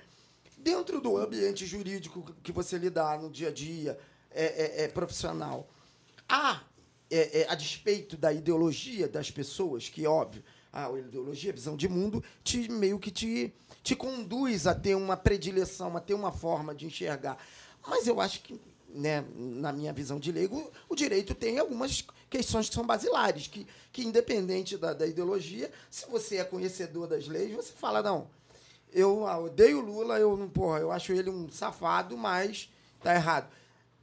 dentro do ambiente jurídico que você lidar no dia a dia, é, é, é profissional, há, é, é, a despeito da ideologia das pessoas, que, óbvio, a ideologia, a visão de mundo, te, meio que te, te conduz a ter uma predileção, a ter uma forma de enxergar. Mas eu acho que, né, na minha visão de leigo, o direito tem algumas questões que são basilares, que, que independente da, da ideologia, se você é conhecedor das leis, você fala, não, eu odeio Lula, eu não, porra, eu acho ele um safado, mas tá errado.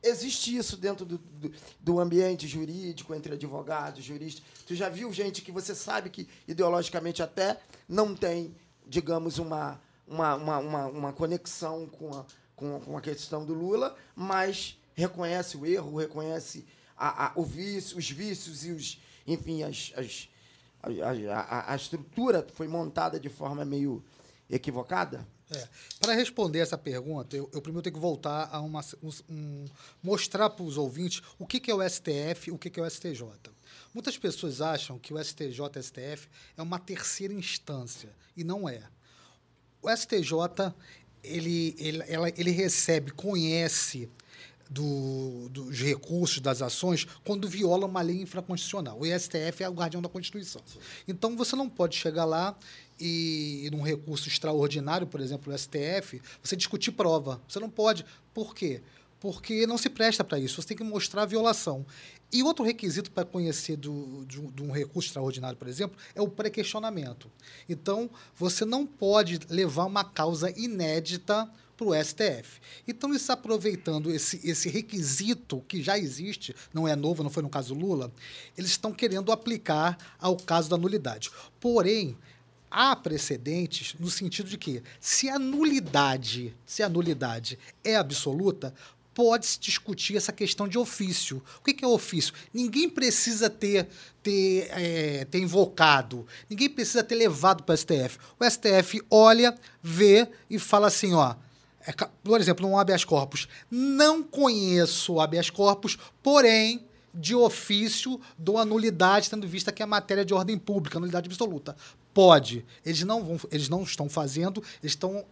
Existe isso dentro do, do, do, ambiente jurídico, entre advogados, juristas. Tu já viu gente que você sabe que ideologicamente até não tem, digamos, uma, uma, uma, uma, uma conexão com a, com, com a questão do Lula, mas reconhece o erro, reconhece a, a, o vício, os vícios e os. Enfim, as, as, a, a, estrutura foi montada de forma meio equivocada? É. Para responder essa pergunta, eu, eu, primeiro tenho que voltar a uma, um, mostrar para os ouvintes o que, que, é o STF o que, que é o STJ. Muitas pessoas acham que o STJ e STF é uma terceira instância, e não é. O STJ ele, ele, ela, ele recebe, conhece do, dos recursos, das ações, quando viola uma lei infraconstitucional. O STF é o guardião da Constituição. Então, você não pode chegar lá e, num recurso extraordinário, por exemplo, o STF, você discutir prova. Você não pode. Por quê? Porque não se presta para isso. Você tem que mostrar a violação. E outro requisito para conhecer do, de, de, um recurso extraordinário, por exemplo, é o pré-questionamento. Então, você não pode levar uma causa inédita para o STF. Então, eles aproveitando esse, esse requisito que já existe, não é novo, não foi no caso Lula, eles estão querendo aplicar ao caso da nulidade. Porém, há precedentes no sentido de que se a nulidade, se a nulidade é absoluta, pode-se discutir essa questão de ofício. O que é ofício? Ninguém precisa ter, ter, é, ter invocado, ninguém precisa ter levado para o STF. O STF olha, vê e fala assim, ó, é, por exemplo, no habeas corpus, não conheço habeas corpus, porém, de ofício, dou a nulidade, tendo vista que é matéria de ordem pública, nulidade absoluta. Pode. Eles não, vão, eles não estão fazendo, eles estão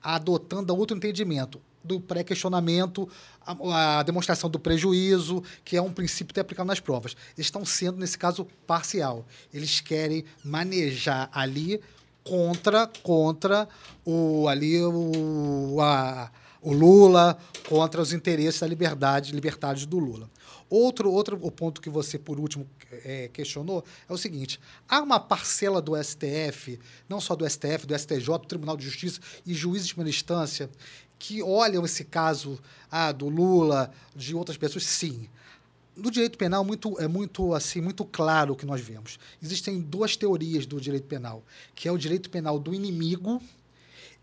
adotando outro entendimento do pré-questionamento, a, a, demonstração do prejuízo, que é um princípio que é aplicado nas provas. Eles estão sendo, nesse caso, parcial. Eles querem manejar ali contra contra o ali o, a, o Lula, contra os interesses da liberdade, libertários do Lula. Outro, outro o ponto que você, por último, é, questionou é o seguinte: há uma parcela do STF, não só do STF, do STJ, do Tribunal de Justiça e juízes de primeira instância, que olham esse caso ah, do Lula, de outras pessoas, sim no direito penal muito, é muito assim muito claro o que nós vemos. Existem duas teorias do direito penal, que é o direito penal do inimigo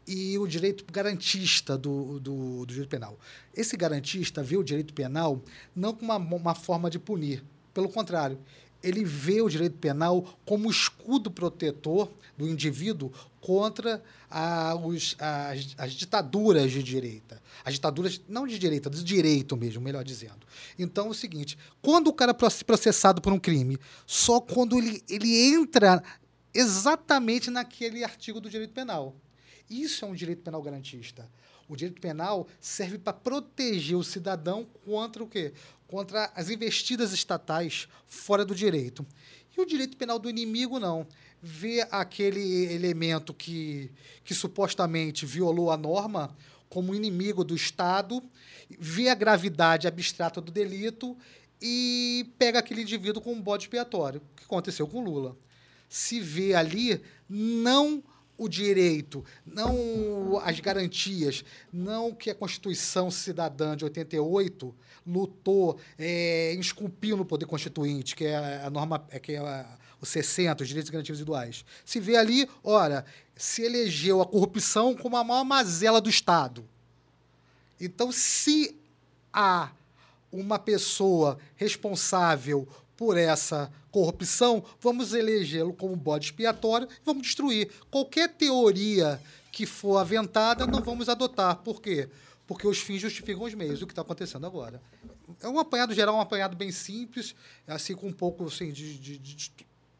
e o direito garantista do, do, do direito penal. Esse garantista vê o direito penal não como uma, uma forma de punir, pelo contrário, ele vê o direito penal como escudo protetor do indivíduo contra a, os, as, as ditaduras de direita. As ditaduras, não de direita, de direito mesmo, melhor dizendo. Então é o seguinte: quando o cara é processado por um crime, só quando ele, ele entra exatamente naquele artigo do direito penal. Isso é um direito penal garantista. O direito penal serve para proteger o cidadão contra o quê? Contra as investidas estatais fora do direito. E o direito penal do inimigo, não. Vê aquele elemento que, que supostamente violou a norma como inimigo do Estado, vê a gravidade abstrata do delito e pega aquele indivíduo com um bode expiatório, que aconteceu com Lula. Se vê ali não o direito, não as garantias, não que a Constituição Cidadã de 88 lutou, é, esculpiu no poder constituinte, que é a norma, é, que é a, os 60, os direitos garantias individuais. Se vê ali, ora, se elegeu a corrupção como a maior mazela do Estado. Então, se há uma pessoa responsável por essa corrupção, vamos elegê-lo como bode expiatório e vamos destruir. Qualquer teoria que for aventada, não vamos adotar. Por quê? Porque os fins justificam os meios, o que está acontecendo agora. É um apanhado geral, um apanhado bem simples, assim, com um pouco assim, de, de, de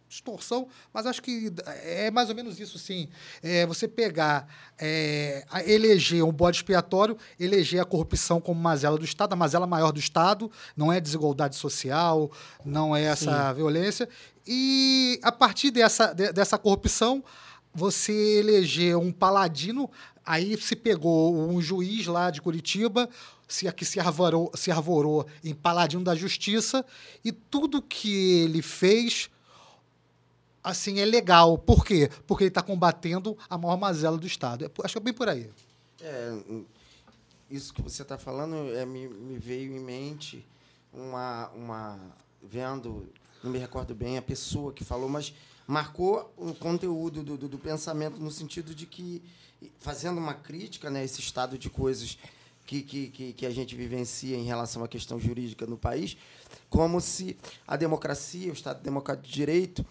distorção, mas acho que é mais ou menos isso, sim. É você pegar, é, eleger um bode expiatório, eleger a corrupção como mazela do Estado, a mazela maior do Estado, não é desigualdade social, não é essa sim. violência, e a partir dessa, de, dessa corrupção, você eleger um paladino, aí se pegou um juiz lá de Curitiba, se aqui se arvorou, se arvorou em paladino da justiça, e tudo que ele fez assim, é legal. Por quê? Porque ele está combatendo a maior mazela do Estado. É, acho que é bem por aí. É, isso que você está falando é, me, me, veio em mente uma, uma. Vendo, não me recordo bem a pessoa que falou, mas marcou o conteúdo do, do, do pensamento no sentido de que, fazendo uma crítica né, a esse estado de coisas que, que, que, a gente vivencia em relação à questão jurídica no país, como se a democracia, o Estado Democrático de Direito,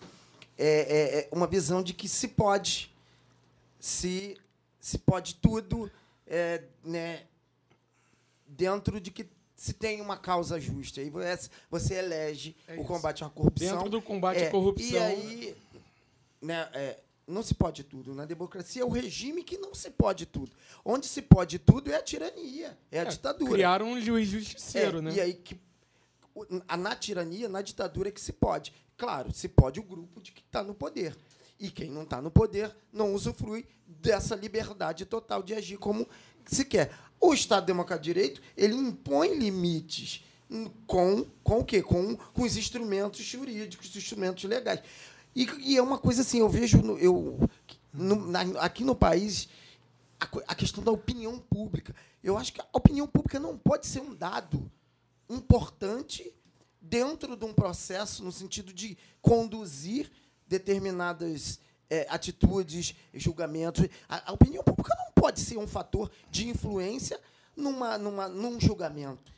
é, é, é uma visão de que se pode, se, se pode tudo, é, né, dentro de que se tem uma causa justa. Aí você elege é o combate à corrupção. Dentro do combate à é, corrupção. E aí, né, é, não se pode tudo. Na democracia é o regime que não se pode tudo. Onde se pode tudo é a tirania, é a ditadura. Criaram um juiz justiceiro, né? E aí que na tirania, na ditadura é que se pode. Claro, se pode o grupo de que está no poder. E quem não está no poder não usufrui dessa liberdade total de agir como se quer. O Estado Democrático de Direito ele impõe limites com, com o quê? Com, com os instrumentos jurídicos, os instrumentos legais. E, e é uma coisa assim, eu vejo no, eu, no, na, aqui no país a, a questão da opinião pública. Eu acho que a opinião pública não pode ser um dado importante dentro de um processo no sentido de conduzir determinadas é, atitudes, julgamentos. A, a, opinião pública não pode ser um fator de influência numa, numa, num julgamento.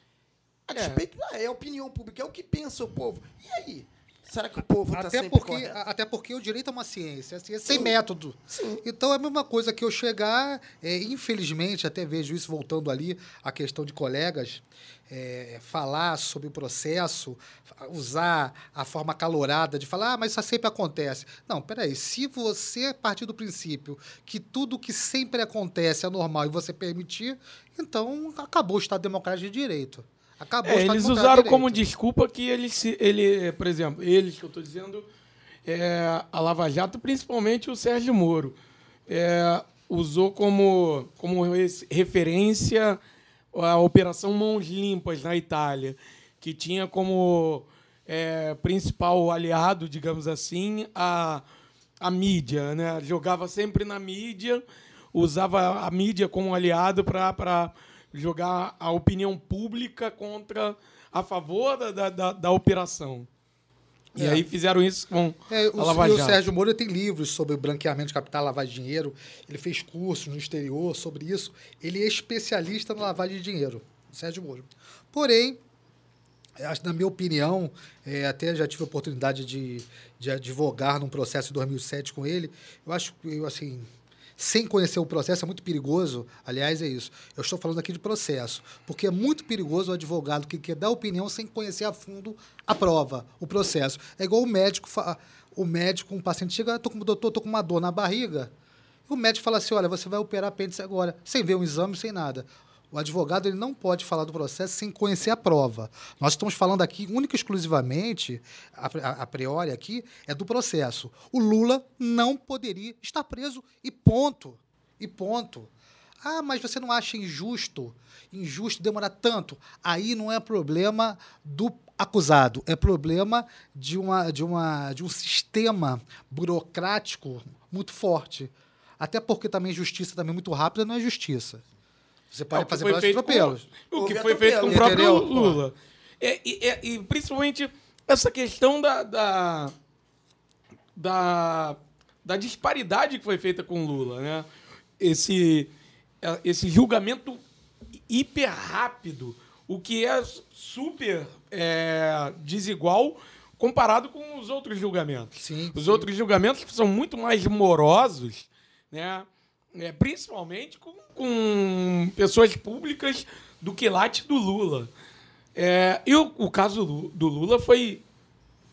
A é. respeito, é. é a opinião pública, é o que pensa o povo. E aí? Será que o povo está sempre porque, correto? Até porque o direito é uma ciência, a ciência sem método. Sim. Então é a mesma coisa que eu chegar, é, infelizmente, até vejo isso voltando ali, a questão de colegas, é, falar sobre o processo, usar a forma calorada de falar, ah, mas isso sempre acontece. Não, peraí, se você partir do princípio que tudo que sempre acontece é normal e você permitir, então acabou o Estado Democrático de Direito. Acabou. É, eles usaram como desculpa que ele, ele, por exemplo, eles que eu estou dizendo, é, a Lava Jato, principalmente o Sérgio Moro, é, usou como, como referência a Operação Mãos Limpas na Itália, que tinha como é, principal aliado, digamos assim, a, a mídia. Né? Jogava sempre na mídia, usava a mídia como aliado para jogar a opinião pública contra a favor da, da, da operação. E é. aí fizeram isso com é, o, a Lava Jato. O Sérgio Moro tem livros sobre branqueamento de capital, lavagem de dinheiro. Ele fez cursos no exterior sobre isso. Ele é especialista na lavagem de dinheiro, Sérgio Moro. Porém, acho, na minha opinião, é, até já tive a oportunidade de, de advogar num processo em 2007 com ele. Eu acho que, assim, sem conhecer o processo é muito perigoso. Aliás, é isso. Eu estou falando aqui de processo, porque é muito perigoso o advogado que quer dar opinião sem conhecer a fundo a prova, o processo. É igual o médico, o médico, um paciente chega, tô com, doutor, tô com uma dor na barriga. O médico fala assim, olha, você vai operar apêndice agora, sem ver um exame, sem nada. O advogado ele não pode falar do processo sem conhecer a prova. Nós estamos falando aqui única e exclusivamente, a, a- a priori aqui, é do processo. O Lula não poderia estar preso e ponto. E ponto. Ah, mas você não acha injusto? Injusto demorar tanto? Aí não é problema do acusado, é problema de, uma, de, uma, de um sistema burocrático muito forte. Até porque também justiça também muito rápida não é justiça. Você pode fazer feito atropelos. com- O que Houve foi feito com o próprio? Lula. É, e, é- e principalmente essa questão da, da, da, da disparidade que foi feita com o Lula. Né? Esse, é, esse julgamento hiper rápido, o que é super é, desigual comparado com os outros julgamentos. Sim, os sim. outros julgamentos são muito mais morosos, né? É, principalmente com, com pessoas públicas do quilate do Lula. É, e o, o caso do, Lula foi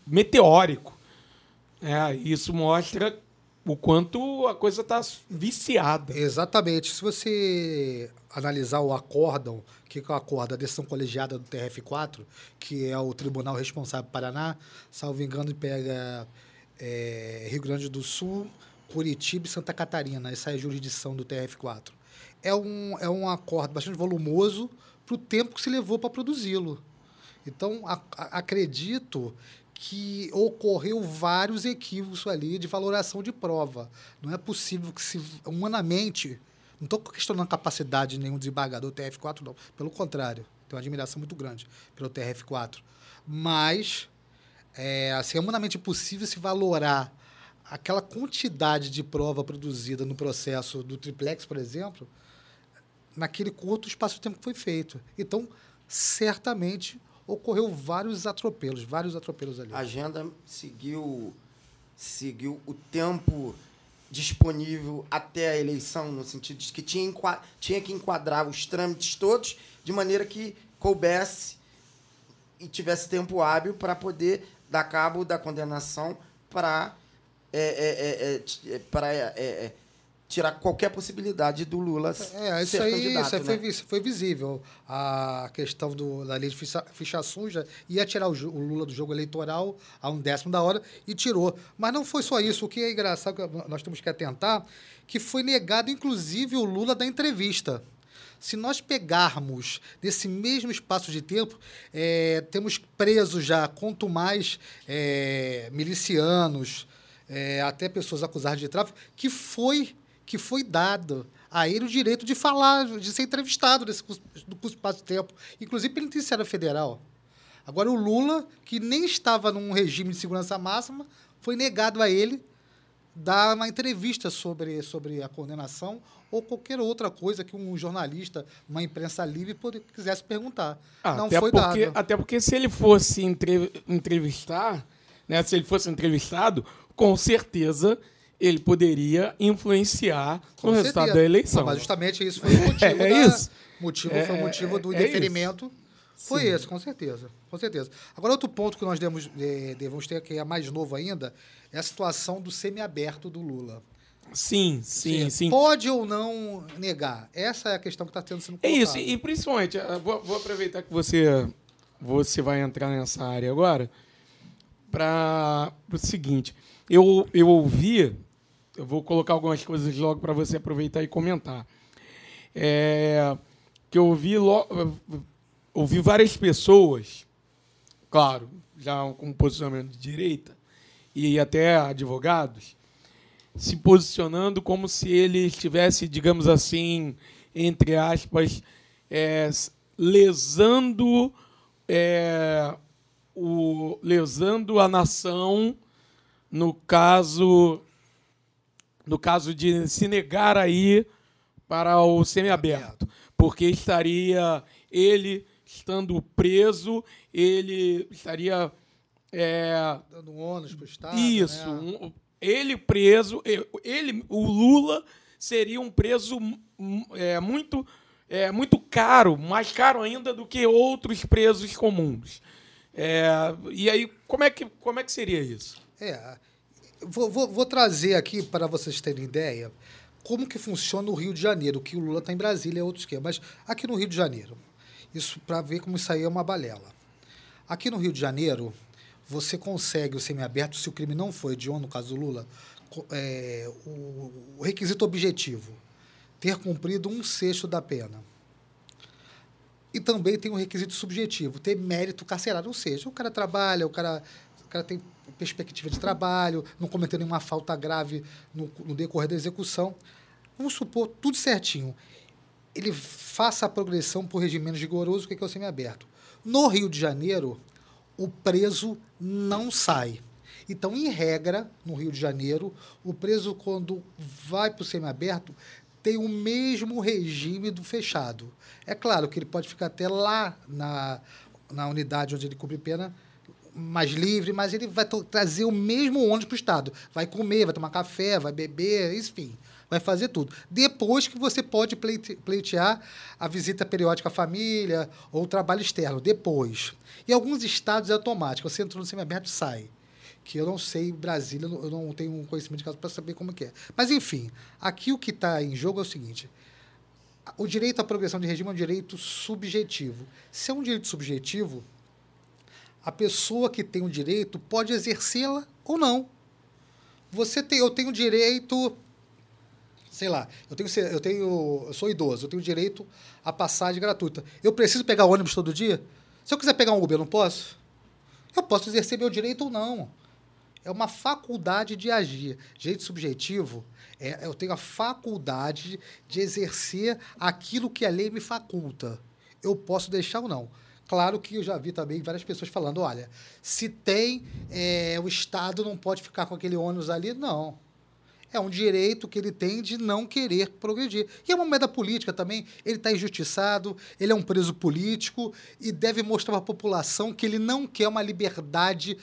meteórico. É, isso mostra o quanto a coisa está viciada. Exatamente. Se você analisar o acórdão, que é o acórdão? A decisão colegiada do TRF4, que é o tribunal responsável do Paraná, salvo engano, pega é, Rio Grande do Sul, Curitiba e Santa Catarina. Essa é a jurisdição do TRF4. É um, é um acordo bastante volumoso para o tempo que se levou para produzi-lo. Então, a- a- acredito que ocorreu vários equívocos ali de valoração de prova. Não é possível que se humanamente, não estou questionando a capacidade de nenhum desembargador TRF4 não, pelo contrário, tenho uma admiração muito grande pelo TRF4, mas é, assim, é humanamente possível se valorar aquela quantidade de prova produzida no processo do triplex, por exemplo, naquele curto espaço de tempo que foi feito. Então, certamente ocorreu vários atropelos, vários atropelos ali. A agenda seguiu, seguiu o tempo disponível até a eleição, no sentido de que tinha, tinha que enquadrar os trâmites todos de maneira que coubesse e tivesse tempo hábil para poder dar cabo da condenação para é, é, é, é, é, para é, tirar qualquer possibilidade do Lula É, isso ser aí, candidato. isso aí né? foi, foi visível. A questão do, da lei de ficha, ficha suja ia tirar o, o Lula do jogo eleitoral a um décimo da hora e tirou. Mas não foi só isso. O que é engraçado, que nós temos que atentar, que foi negado, inclusive, o Lula da entrevista. Se nós pegarmos nesse mesmo espaço de tempo, é, temos presos já, quanto mais é, milicianos, é, até pessoas acusadas de tráfico, que foi, que foi dado a ele o direito de falar, de ser entrevistado nesse curso, no curso de de tempo, inclusive penitenciária federal. Agora, o Lula, que nem estava num regime de segurança máxima, foi negado a ele dar uma entrevista sobre, sobre a condenação ou qualquer outra coisa que um jornalista, uma imprensa livre, pode, quisesse perguntar. Ah, Não até foi porque, dado. Até porque se ele fosse entre- entrevistar, né, se ele fosse entrevistado, com certeza ele poderia influenciar Com no resultado certeza. da eleição. Mas justamente isso foi o motivo. É da- isso. Motivo, É- foi o motivo do é indeferimento. Foi Sim. esse, com certeza. Com certeza. Agora, outro ponto que nós devemos, eh, devemos ter, que é mais novo ainda, é a situação do semiaberto do Lula. Sim, sim, sim. Pode ou não negar? Essa é a questão que está tendo sendo É colocada. isso, e principalmente, eh, vou, vou aproveitar que você, você vai entrar nessa área agora para o seguinte. Eu, eu ouvi, eu vou colocar algumas coisas logo para você aproveitar e comentar. É, que eu ouvi, lo- ouvi várias pessoas, claro, já com posicionamento de direita, e até advogados, se posicionando como se ele estivesse, digamos assim, entre aspas, é, lesando, é, o, lesando a nação no caso no caso de se negar a ir para o semiaberto, porque estaria ele estando preso, ele estaria. é, Dando um ônus pro Estado. isso. né? um- ele preso, ele, o Lula seria um preso é, muito, é, muito caro, mais caro ainda do que outros presos comuns. É, e aí, como é, que, como é que seria isso? É. Vou, vou- vou trazer aqui para vocês terem ideia como que funciona o Rio de Janeiro, que o Lula está em Brasília é outro esquema, mas aqui no Rio de Janeiro, isso para ver como isso aí é uma balela. Aqui no Rio de Janeiro, você consegue o semiaberto se o crime não foi hediondo, no caso do Lula, é, o, o requisito objetivo, ter cumprido um sexto da pena. E também tem um requisito subjetivo, ter mérito carcerário, ou seja, o cara trabalha, o cara, o cara tem perspectiva de trabalho, não cometeu nenhuma falta grave no, no decorrer da execução. Vamos supor, tudo certinho. Ele faça a progressão por regime menos rigoroso, o que é o semiaberto. No Rio de Janeiro, o preso não sai. Então, em regra, no Rio de Janeiro, o preso, quando vai para o semiaberto, tem o mesmo regime do fechado. É claro que ele pode ficar até lá na, na unidade onde ele cumpre pena mais livre, mas ele vai trazer o mesmo ônibus para o Estado. Vai comer, vai tomar café, vai beber, enfim, vai fazer tudo. Depois que você pode pleite- pleitear a visita periódica à família ou o trabalho externo, depois. Em alguns estados é automático, você entrou no semiaberto sai. Que eu não sei, Brasília, eu não tenho um conhecimento de caso para saber como que é. Mas, enfim, aqui o que está em jogo é o seguinte: o direito à progressão de regime é um direito subjetivo. Se é um direito subjetivo, a pessoa que tem o direito pode exercê-la ou não. Você tem, eu tenho direito, sei lá, eu tenho, eu tenho, eu sou idoso, eu tenho direito à passagem gratuita. Eu preciso pegar ônibus todo dia? Se eu quiser pegar um Uber, eu não posso? Eu posso exercer meu direito ou não. É uma faculdade de agir. Direito subjetivo é eu tenho a faculdade de exercer aquilo que a lei me faculta. Eu posso deixar ou não. Claro que eu já vi também várias pessoas falando, olha, se tem, é, o Estado não pode ficar com aquele ônus ali. Não. É um direito que ele tem de não querer progredir. E é uma moeda política também. Ele está injustiçado, ele é um preso político e deve mostrar para a população que ele não quer uma liberdade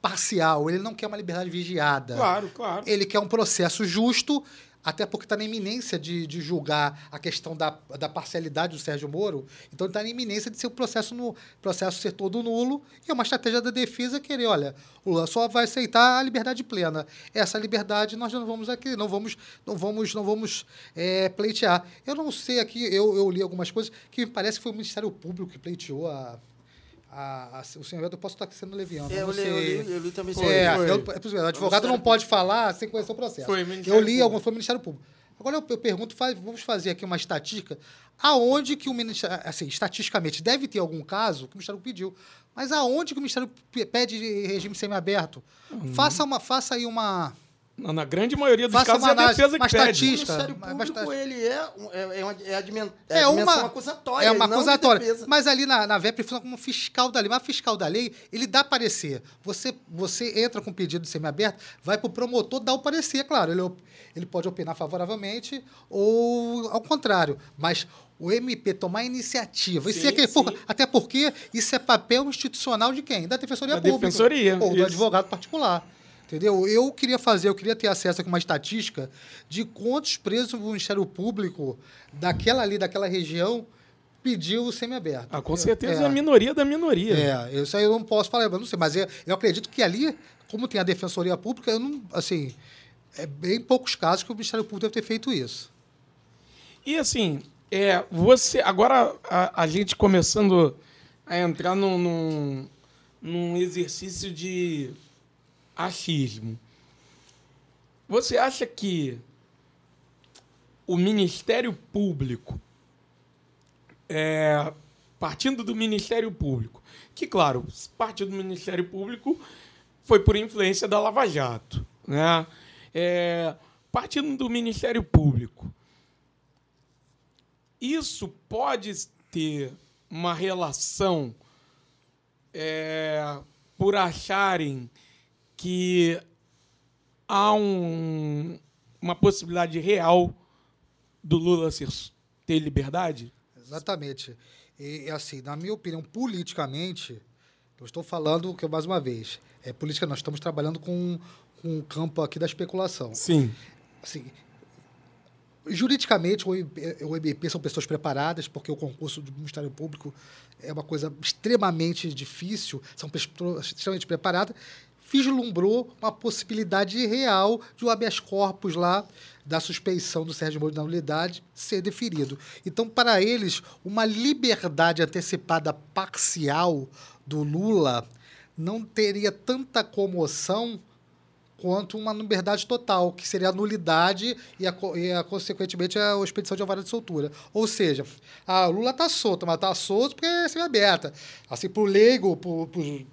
parcial, ele não quer uma liberdade vigiada. Claro, claro. Ele quer um processo justo, até porque está na iminência de, de julgar a questão da, da parcialidade do Sérgio Moro. Então está na iminência de ser o processo, no, processo ser todo nulo. E é uma estratégia da defesa querer, olha, o Lula só vai aceitar a liberdade plena. Essa liberdade nós não vamos aqui, não vamos, não vamos, não vamos é, pleitear. Eu não sei aqui, eu, eu li algumas coisas que me parece que foi o Ministério Público que pleiteou a. a- a- o senhor eu posso estar sendo leviano. É, eu eu, li, eu, li, eu li também. Foi, É, foi. eu- é advogado não pode falar sem conhecer o processo. Foi, eu li alguns foi o Ministério Público. Agora eu, eu pergunto, faz- vamos fazer aqui uma estatística. Aonde que o Ministério, assim, estatisticamente, deve ter algum caso que o Ministério pediu, mas aonde que o Ministério pe- pede regime semiaberto? Uhum. Faça, uma, faça aí uma... Na na grande maioria dos Faça casos uma é a defesa uma que pede. estatística. O Ministério Mas- Público, mas- ele é, um- é, é, uma, é, admin, É é uma- acusatória. É uma de acusatória. defesa. Mas ali na, na VEP funciona como fiscal da lei. Mas fiscal da lei, ele dá parecer. Você, você entra com pedido de semiaberto, vai para o promotor dar o parecer, claro. Ele, ele pode opinar favoravelmente ou ao contrário. Mas o MP tomar iniciativa. isso Sim, é até porque isso é papel institucional de quem? Da Defensoria Da Pública. Defensoria, Ou do isso. advogado particular. Entendeu? Eu queria fazer, eu queria ter acesso a uma estatística de quantos presos o Ministério Público daquela ali, daquela região, pediu o semiaberto. Ah, com certeza é. É. a minoria da minoria. É, isso aí eu não posso falar, eu não sei, mas eu, eu acredito que ali, como tem a Defensoria Pública, eu não, assim, é bem poucos casos que o Ministério Público deve ter feito isso. E assim, é, você. Agora a, a gente começando a entrar num, num, num exercício de achismo. Você acha que o Ministério Público, é, partindo do Ministério Público, que, claro, partindo do Ministério Público foi por influência da Lava Jato, né? É, partindo do Ministério Público, isso pode ter uma relação é, por acharem que há um- uma possibilidade real do Lula ser, ter liberdade? Exatamente. E, assim, na minha opinião, politicamente, eu estou falando que, mais uma vez, é política, nós estamos trabalhando com, com o campo aqui da especulação. Sim. Assim, juridicamente, o IBP são pessoas preparadas, porque o concurso do Ministério Público é uma coisa extremamente difícil, são pessoas extremamente preparadas, vislumbrou uma possibilidade real de o habeas corpus lá da suspeição do Sérgio Moro da nulidade ser deferido. Então, para eles, uma liberdade antecipada parcial do Lula não teria tanta comoção quanto uma liberdade total, que seria a nulidade e, a, e a, consequentemente, a expedição de alvará de soltura. Ou seja, a Lula está solto, mas está solto porque é semi-aberta. Assim, para o leigo, para o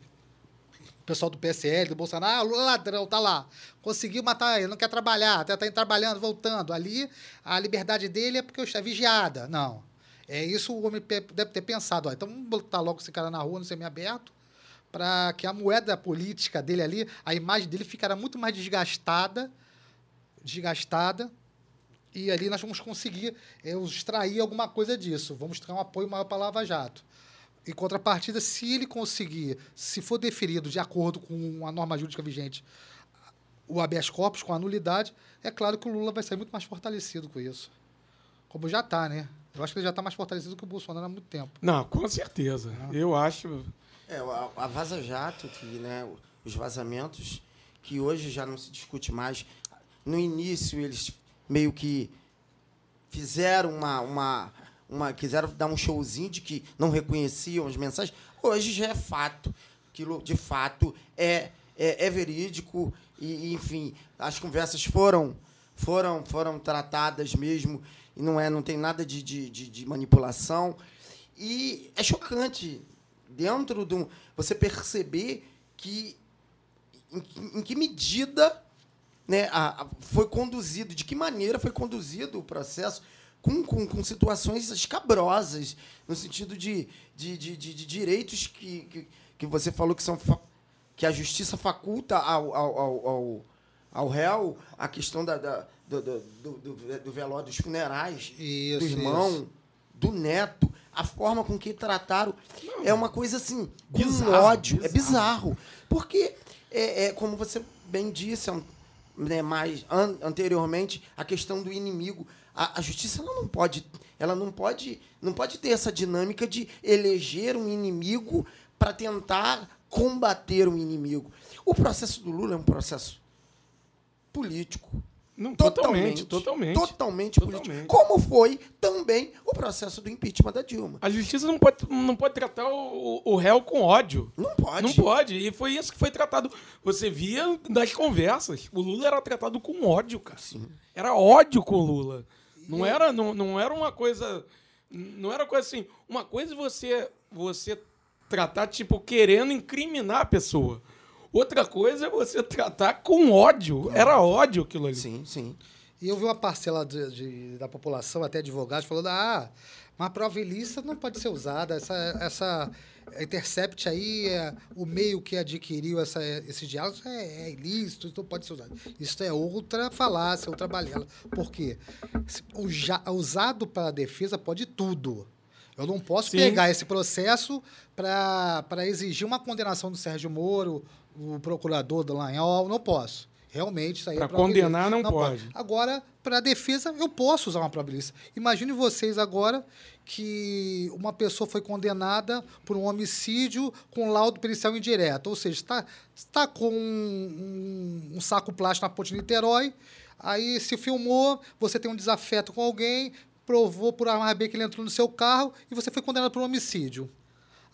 pessoal do PSL, do Bolsonaro, ah, Lula ladrão, tá lá. Conseguiu matar ele, não quer trabalhar, está tá trabalhando, voltando. Ali, a liberdade dele é porque está vigiada. Não. É isso o homem deve ter pensado. Ó, então vamos botar logo esse cara na rua, no semi-aberto, para que a moeda política dele ali, a imagem dele ficará muito mais desgastada, desgastada, e ali nós vamos conseguir é, extrair alguma coisa disso. Vamos ter um apoio maior para Lava Jato. Em contrapartida, se ele conseguir, se for deferido de acordo com a norma jurídica vigente, o habeas corpus com a nulidade, é claro que o Lula vai sair muito mais fortalecido com isso. Como já está, né? Eu acho que ele já está mais fortalecido que o Bolsonaro há muito tempo. Não, com certeza. Eu acho. É, a, a Vaza Jato, que, né, os vazamentos, que hoje já não se discute mais. No início, eles meio que fizeram uma, uma, uma. quiseram dar um showzinho de que não reconheciam as mensagens. Hoje já é fato. Aquilo, de fato, é, é, é verídico. E, enfim, as conversas foram, foram, foram tratadas mesmo. E não, é, não tem nada de, de, de, de manipulação. E é chocante dentro de um, você perceber que em, em que medida né, a, a, foi conduzido, de que maneira foi conduzido o processo com, com, com situações escabrosas, no sentido de, de, de, de, de direitos que, que, que, você falou que são que a justiça faculta ao, ao, ao, ao, ao réu a questão da, da do, do, do, do, velório, dos funerais, isso, do irmão, isso. do neto a forma com que trataram Não. é uma coisa assim, com Bizarro, ódio. É bizarro. bizarro. Porque, é, é, como você bem disse né, mais an- anteriormente, a questão do inimigo. A, a justiça não pode, ela não pode, não pode ter essa dinâmica de eleger um inimigo para tentar combater um inimigo. O processo do Lula é um processo político. Não, Totalmente, totalmente, totalmente. Totalmente, político. Como foi também o processo do impeachment da Dilma. A justiça não pode, não pode tratar o, o réu com ódio. Não pode. Não pode. E foi isso que foi tratado. Você via das conversas. O Lula era tratado com ódio, cara. Era ódio com o Lula. Não era, não, não era uma coisa. Não era coisa assim. Uma coisa é você, você tratar, tipo, querendo incriminar a pessoa. Outra coisa é você tratar com ódio. Era ódio aquilo ali. Sim, sim. E eu vi uma parcela de, de- da população, até advogados, falando: ah, mas a prova ilícita não pode ser usada. Essa, essa Intercept aí, é, o meio que adquiriu essa, esse diálogo é, é ilícito, não pode ser usado. Isso é outra falácia, outra balela. Por quê? O já, usado para a defesa pode tudo. Eu não posso Sim. pegar esse processo para exigir uma condenação do Sérgio Moro, o procurador do Lanhol, não posso. Realmente, isso aí Pra é condenar, ilícita. não pode. Agora, para defesa, eu posso usar uma prova ilícita. Imagine vocês agora que uma pessoa foi condenada por um homicídio com laudo pericial indireto. Ou seja, está, está com um, um saco plástico na ponte de Niterói, aí se filmou, você tem um desafeto com alguém, provou por A mais B que ele entrou no seu carro e você foi condenado por um homicídio.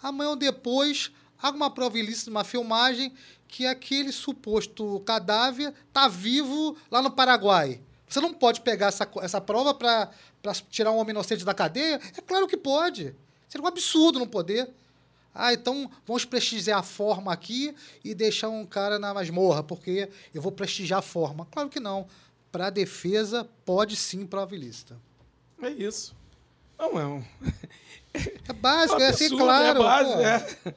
Amanhã ou depois, há uma prova ilícita, uma filmagem, que aquele suposto cadáver está vivo lá no Paraguai. Você não pode pegar essa, essa prova para tirar um homem inocente da cadeia? É claro que pode. Seria um absurdo não poder. Ah, então vamos prestigiar a forma aqui e deixar um cara na masmorra, porque eu vou prestigiar a forma. Claro que não. Para a defesa, pode sim prova ilícita. É isso. Não, é um. É básico, é, assim, absurdo, claro. É pô. é.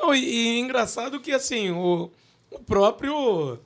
Não, e, e engraçado que, assim, o, o próprio...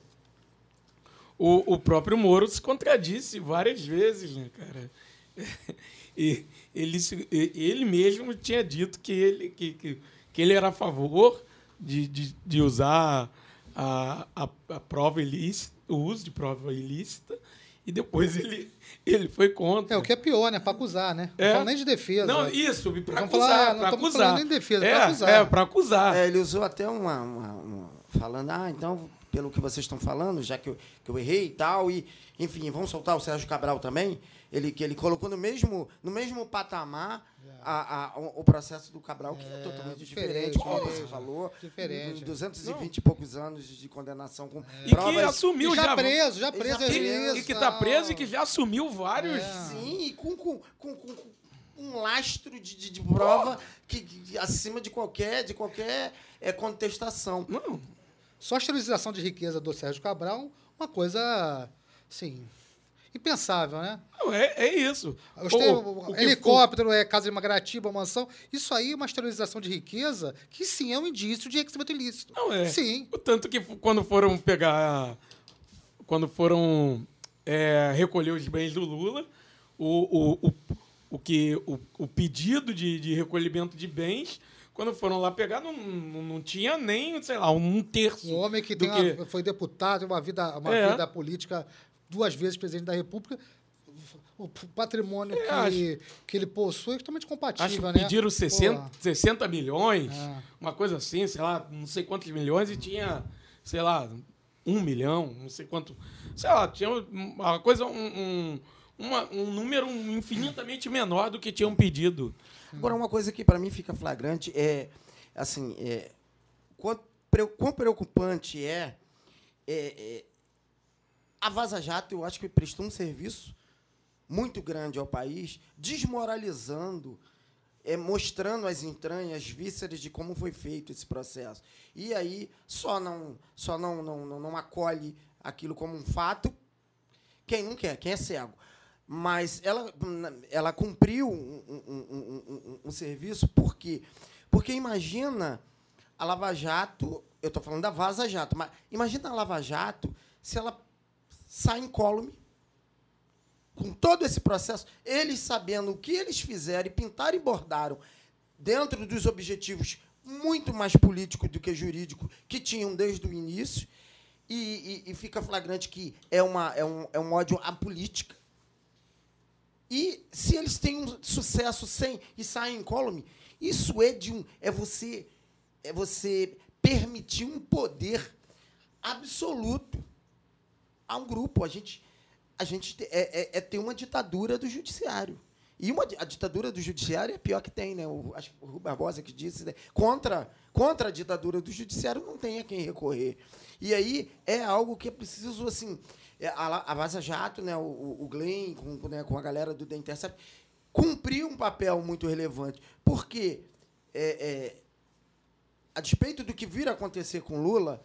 O, o próprio Moro se contradisse várias vezes, né, cara? E ele, ele mesmo tinha dito que ele, que, que, que ele era a favor de, de, de usar a, a, a prova ilícita, o uso de prova ilícita, e depois ele, ele foi contra. É, o que é pior, né? Pra acusar, né? Não É. falo nem de defesa. Não, isso, Vamos acusar, falar, não estamos acusar. falando nem de defesa, é, pra acusar. É, pra acusar. É, ele usou até uma, uma- uma- falando, ah, então, pelo que vocês estão falando, já que eu, que eu errei e tal, e, enfim, vamos soltar o Sérgio Cabral também, ele, que ele colocou no mesmo, no mesmo patamar a- a- o, o processo do Cabral, que é, totalmente diferente, diferente, como você falou. Diferente. 220 e poucos anos de condenação com E que provas. assumiu E já já. preso, já preso. é e isso, que tá tal. preso e que já assumiu vários. É. Sim, e com, com, com, com- com um lastro de, de, de prova que, que acima de qualquer, de qualquer é, contestação. Não, Só a esterilização de riqueza do Sérgio Cabral, uma coisa, assim, impensável, né? não, é, é isso. O- o helicóptero, é, casa de uma gratiba, mansão. Isso aí é uma esterilização de riqueza que sim é um indício de recebimento ilícito. Não, é. Sim. O tanto que quando foram pegar. Quando foram é, recolher os bens do Lula, o, o, o, o, que, o, o pedido de, de recolhimento de bens, quando foram lá pegar, não, não, tinha nem, sei lá, um terço. Um homem que, que- uma- foi deputado, uma vida, uma É. vida política, duas vezes presidente da República. O patrimônio É, que, que ele possui é totalmente Acho que compatível, né? pediram 60, Pô, 60 milhões, É. uma coisa assim, sei lá, não sei quantos milhões, e tinha, sei lá, um milhão, não sei quanto. Sei lá, tinha uma coisa, um, um, uma- um número infinitamente menor do que tinham pedido. Agora, uma coisa que para mim fica flagrante é, assim, é, quão preocupante é, é, é, a Vaza Jato, eu acho que prestou um serviço muito grande ao país, desmoralizando, é, mostrando as entranhas, as vísceras de como foi feito esse processo. E aí só não, só não, não, não, não acolhe aquilo como um fato quem não quer, quem é cego. Mas ela, ela cumpriu um, um- um- um- um- um serviço, por quê? Porque imagina a Lava Jato, eu estou falando da Vaza Jato, mas imagina a Lava Jato se ela sai incólume, com todo esse processo, eles sabendo o que eles fizeram e pintaram e bordaram dentro dos objetivos muito mais políticos do que jurídicos que tinham desde o início, e, e- e fica flagrante que é, uma, é, um, é um ódio à política. E se eles têm um sucesso sem e saem incólume, isso é de um é você é você permitir um poder absoluto a um grupo. A gente a gente te- é, é, é ter uma ditadura do judiciário. E uma, a ditadura do judiciário é a pior que tem, né? O, acho que o Rui Barbosa que disse, né? contra, contra a ditadura do judiciário não tem a quem recorrer. E aí é algo que é preciso, assim, é, a, a Vaza Jato, né? o, o Glenn, com, com, né, com a galera do The Intercept, cumpriu um papel muito relevante. Porque, é, é, a despeito do que vir a acontecer com Lula,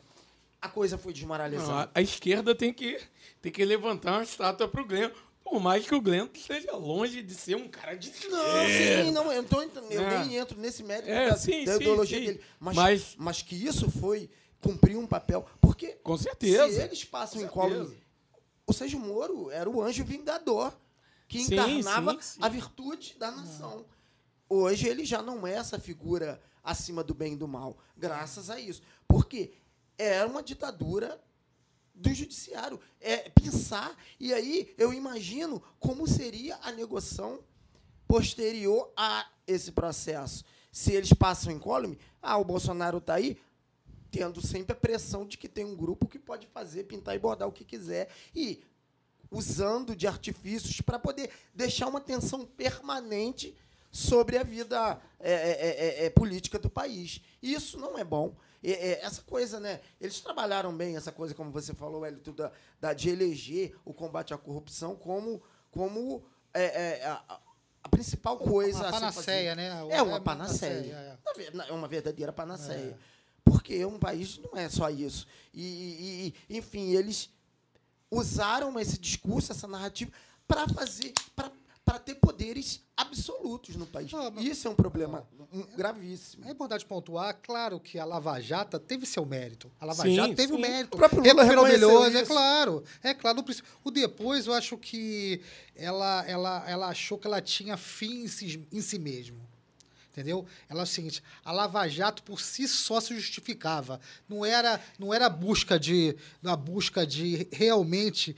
a coisa foi Não, desmoralizada. a, a esquerda tem que, tem que levantar uma estátua para o Glenn, por mais que o Glenn esteja longe de ser um cara de Não, esquerda. sim, não, eu, tô, eu É. nem entro nesse mérito É, da, sim, da sim, ideologia sim. dele. Mas, Mas- mas... que isso foi cumprir um papel. Porque Com certeza. se eles passam incólume. certeza. O Sérgio Moro era o anjo vingador que encarnava sim, sim. a virtude da nação. Hoje ele já não é essa figura acima do bem e do mal, graças a isso. Porque era uma ditadura do judiciário. É pensar, e aí eu imagino como seria a negociação posterior a esse processo. Se eles passam incólume, ah, o Bolsonaro está aí, tendo sempre a pressão de que tem um grupo que pode fazer, pintar e bordar o que quiser, e usando de artifícios para poder deixar uma tensão permanente sobre a vida é, é, é, é, política do país. Isso não é bom. É, é, essa coisa, né? Eles trabalharam bem essa coisa, como você falou, Elito, da, da, de eleger o combate à corrupção como, como é, é, a, a principal coisa. Uma panaceia, né? É uma É panaceia. é. É uma verdadeira panaceia. Porque um país não é só isso. E, e- e, enfim, eles usaram esse discurso, essa narrativa, para fazer, para ter poderes absolutos. no país. Não, mas- Isso é um problema um, gravíssimo. É importante pontuar, claro que a Lava Jato teve seu mérito. A Lava Sim, Jato teve o sim. mérito. O próprio Lula Recuperou é claro. É claro. O depois, eu acho que ela, ela, ela achou que ela tinha fim em si, em si mesmo. Entendeu? Ela é o seguinte, a Lava Jato por si só se justificava. Não era, não era a busca de, a busca de realmente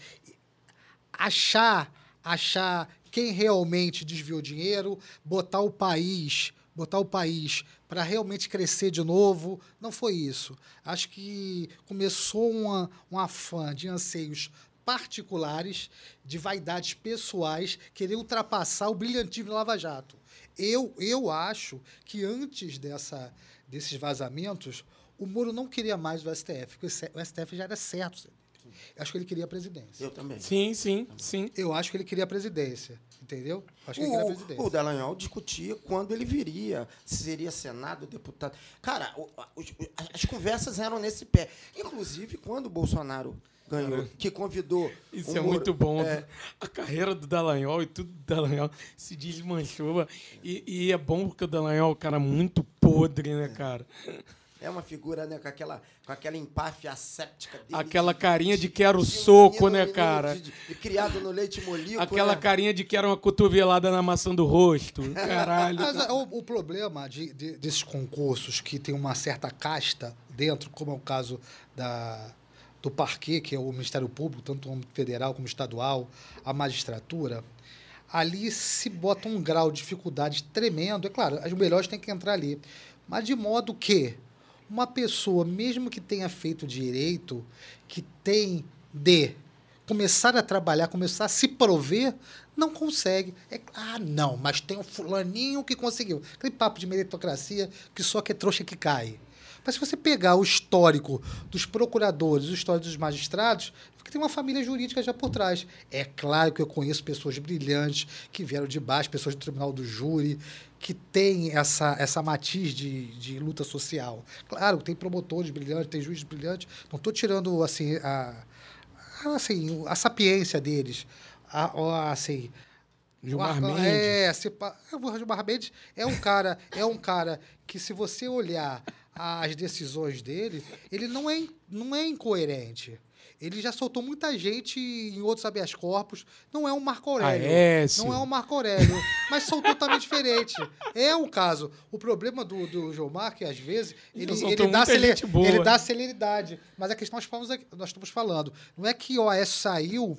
achar, achar quem realmente desviou dinheiro, botar o país, botar o país para realmente crescer de novo. Não foi isso. Acho que começou uma, um afã de anseios particulares, de vaidades pessoais, querer ultrapassar o brilhantismo da Lava Jato. Eu, eu acho que antes dessa, desses vazamentos, o Moro não queria mais o STF, porque o STF já era certo. Acho que ele queria a presidência. Eu também. Sim, sim, sim. Eu acho que ele queria a presidência, entendeu? Acho que ele queria a O, presidência. o Dallagnol discutia quando ele viria, se seria senado, deputado. Cara, o- os- as conversas eram nesse pé. Inclusive, quando o Bolsonaro ganhou, que convidou. Isso o é Moro- muito bom. É, A carreira do Dallagnol e tudo do Dallagnol se desmanchou. E, e é bom porque o Dallagnol é um cara muito podre, né, cara? é uma figura, né, com aquela, com aquela empáfia asséptica dele. Aquela carinha de quero um soco, menino- né, cara? de- de- criado no leite molico. Aquela né? carinha de que era uma cotovelada na maçã do rosto. Caralho. Mas é, o, o problema de- de- desses concursos que tem uma certa casta dentro, como é o caso da, do Parquet, que é o Ministério Público, tanto federal como estadual, a magistratura, ali se bota um grau de dificuldade tremendo. É claro, as melhores têm que entrar ali. Mas de modo que uma pessoa, mesmo que tenha feito direito, que tem de começar a trabalhar, começar a se prover, não consegue. É, ah, não, mas tem o fulaninho que conseguiu. Aquele papo de meritocracia que só que é trouxa que cai. Mas se você pegar o histórico dos procuradores, o histórico dos magistrados, porque tem uma família jurídica já por trás. É claro que eu conheço pessoas brilhantes que vieram de baixo, pessoas do tribunal do júri, que têm essa, essa matiz de, de luta social. Claro, tem promotores brilhantes, tem juízes brilhantes. Não estou tirando assim, a, a- assim, a sapiência deles. A, a- assim, Gilmar Mendes. É, se o Gilmar Mendes é um cara, é um cara que se você olhar as decisões dele, ele não é, não é incoerente. Ele já soltou muita gente em outros habeas corpus. Não é um Marco Aurélio. Aécio. Não é um Marco Aurélio. mas são totalmente diferentes. É o caso. O problema do, do Gilmar, que às vezes ele, soltou ele, dá muita cele- gente boa. ele dá celeridade. Mas a questão nós, falamos nós estamos falando. Não é que o Aécio saiu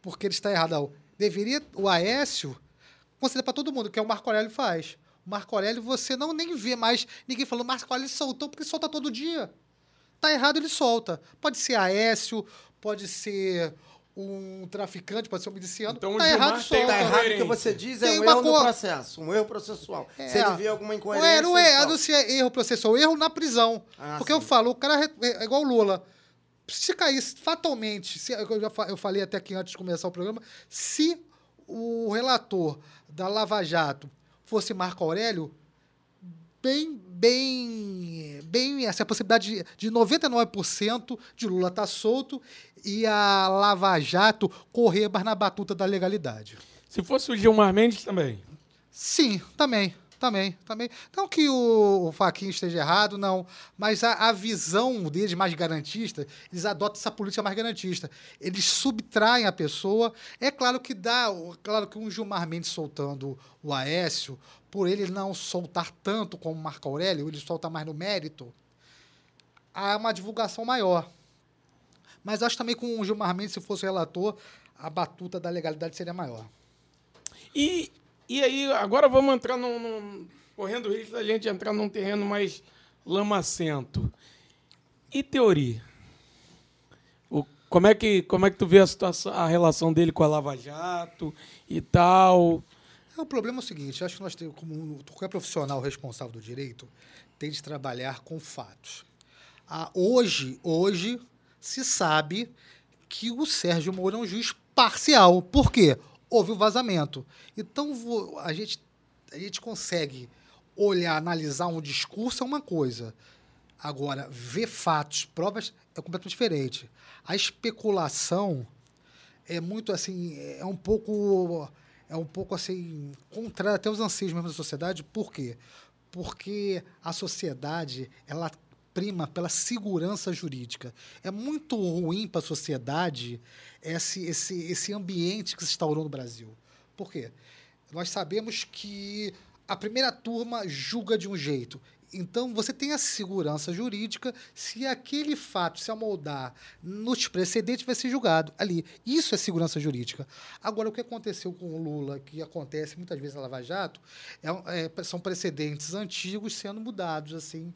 porque ele está errado. Não. Deveria o Aécio considerar para todo mundo, que é o Marco Aurélio faz. O Marco Aurélio você não nem vê mais ninguém falando Marco Aurélio soltou porque solta todo dia. Tá errado, ele solta. Pode ser Aécio, pode ser um traficante, pode ser um miliciano. Então o tá errado, solta. Tá errado o que você diz é Tem um erro no cor- processo, um erro processual. É, Se ele vê alguma Não incoerência. é, não é, a então- não ser erro processual, erro na prisão. Ah, Porque sim. eu falo, o cara re- é igual o Lula. Se caísse fatalmente, se, eu, já eu falei até aqui antes de começar o programa, se o relator da Lava Jato fosse Marco Aurélio, bem, bem, bem, essa possibilidade de, de 99% de Lula estar solto e a Lava Jato correr mais na batuta da legalidade. Se fosse o Gilmar Mendes também. Sim, também, também, também. Não que o, o Faquinha esteja errado, não. Mas a, a visão deles mais garantista, eles adotam essa política mais garantista. Eles subtraem a pessoa. É claro que dá, claro que um Gilmar Mendes soltando o Aécio, por ele não soltar tanto como o Marco Aurélio, ele solta mais no mérito, há uma divulgação maior. Mas acho também que com o Gilmar Mendes, se fosse relator, a batuta da legalidade seria maior. E, e aí, agora vamos entrar num, num- correndo o risco da gente entrar num terreno mais lamacento. E teoria? O, como, é que, como é que tu vê a situação, a relação dele com a Lava Jato e tal? É, O problema é o seguinte, acho que nós temos, como qualquer profissional responsável do direito, tem de trabalhar com fatos. Ah, hoje, hoje se sabe que o Sérgio Moro é um juiz parcial. Por quê? Houve o vazamento. Então, a gente, a gente consegue olhar, analisar um discurso é uma coisa. Agora, ver fatos, provas, é completamente diferente. A especulação é muito assim, é um pouco é um pouco assim, contrário até os anseios mesmo da sociedade. Por quê? Porque a sociedade, ela prima pela segurança jurídica. É muito ruim para a sociedade esse, esse, esse ambiente que se instaurou no Brasil. Por quê? Nós sabemos que a primeira turma julga de um jeito. Então, você tem a segurança jurídica se aquele fato se amoldar nos precedentes vai ser julgado ali. Isso é segurança jurídica. Agora, o que aconteceu com o Lula, que acontece muitas vezes na Lava Jato, é, é, são precedentes antigos sendo mudados, assim,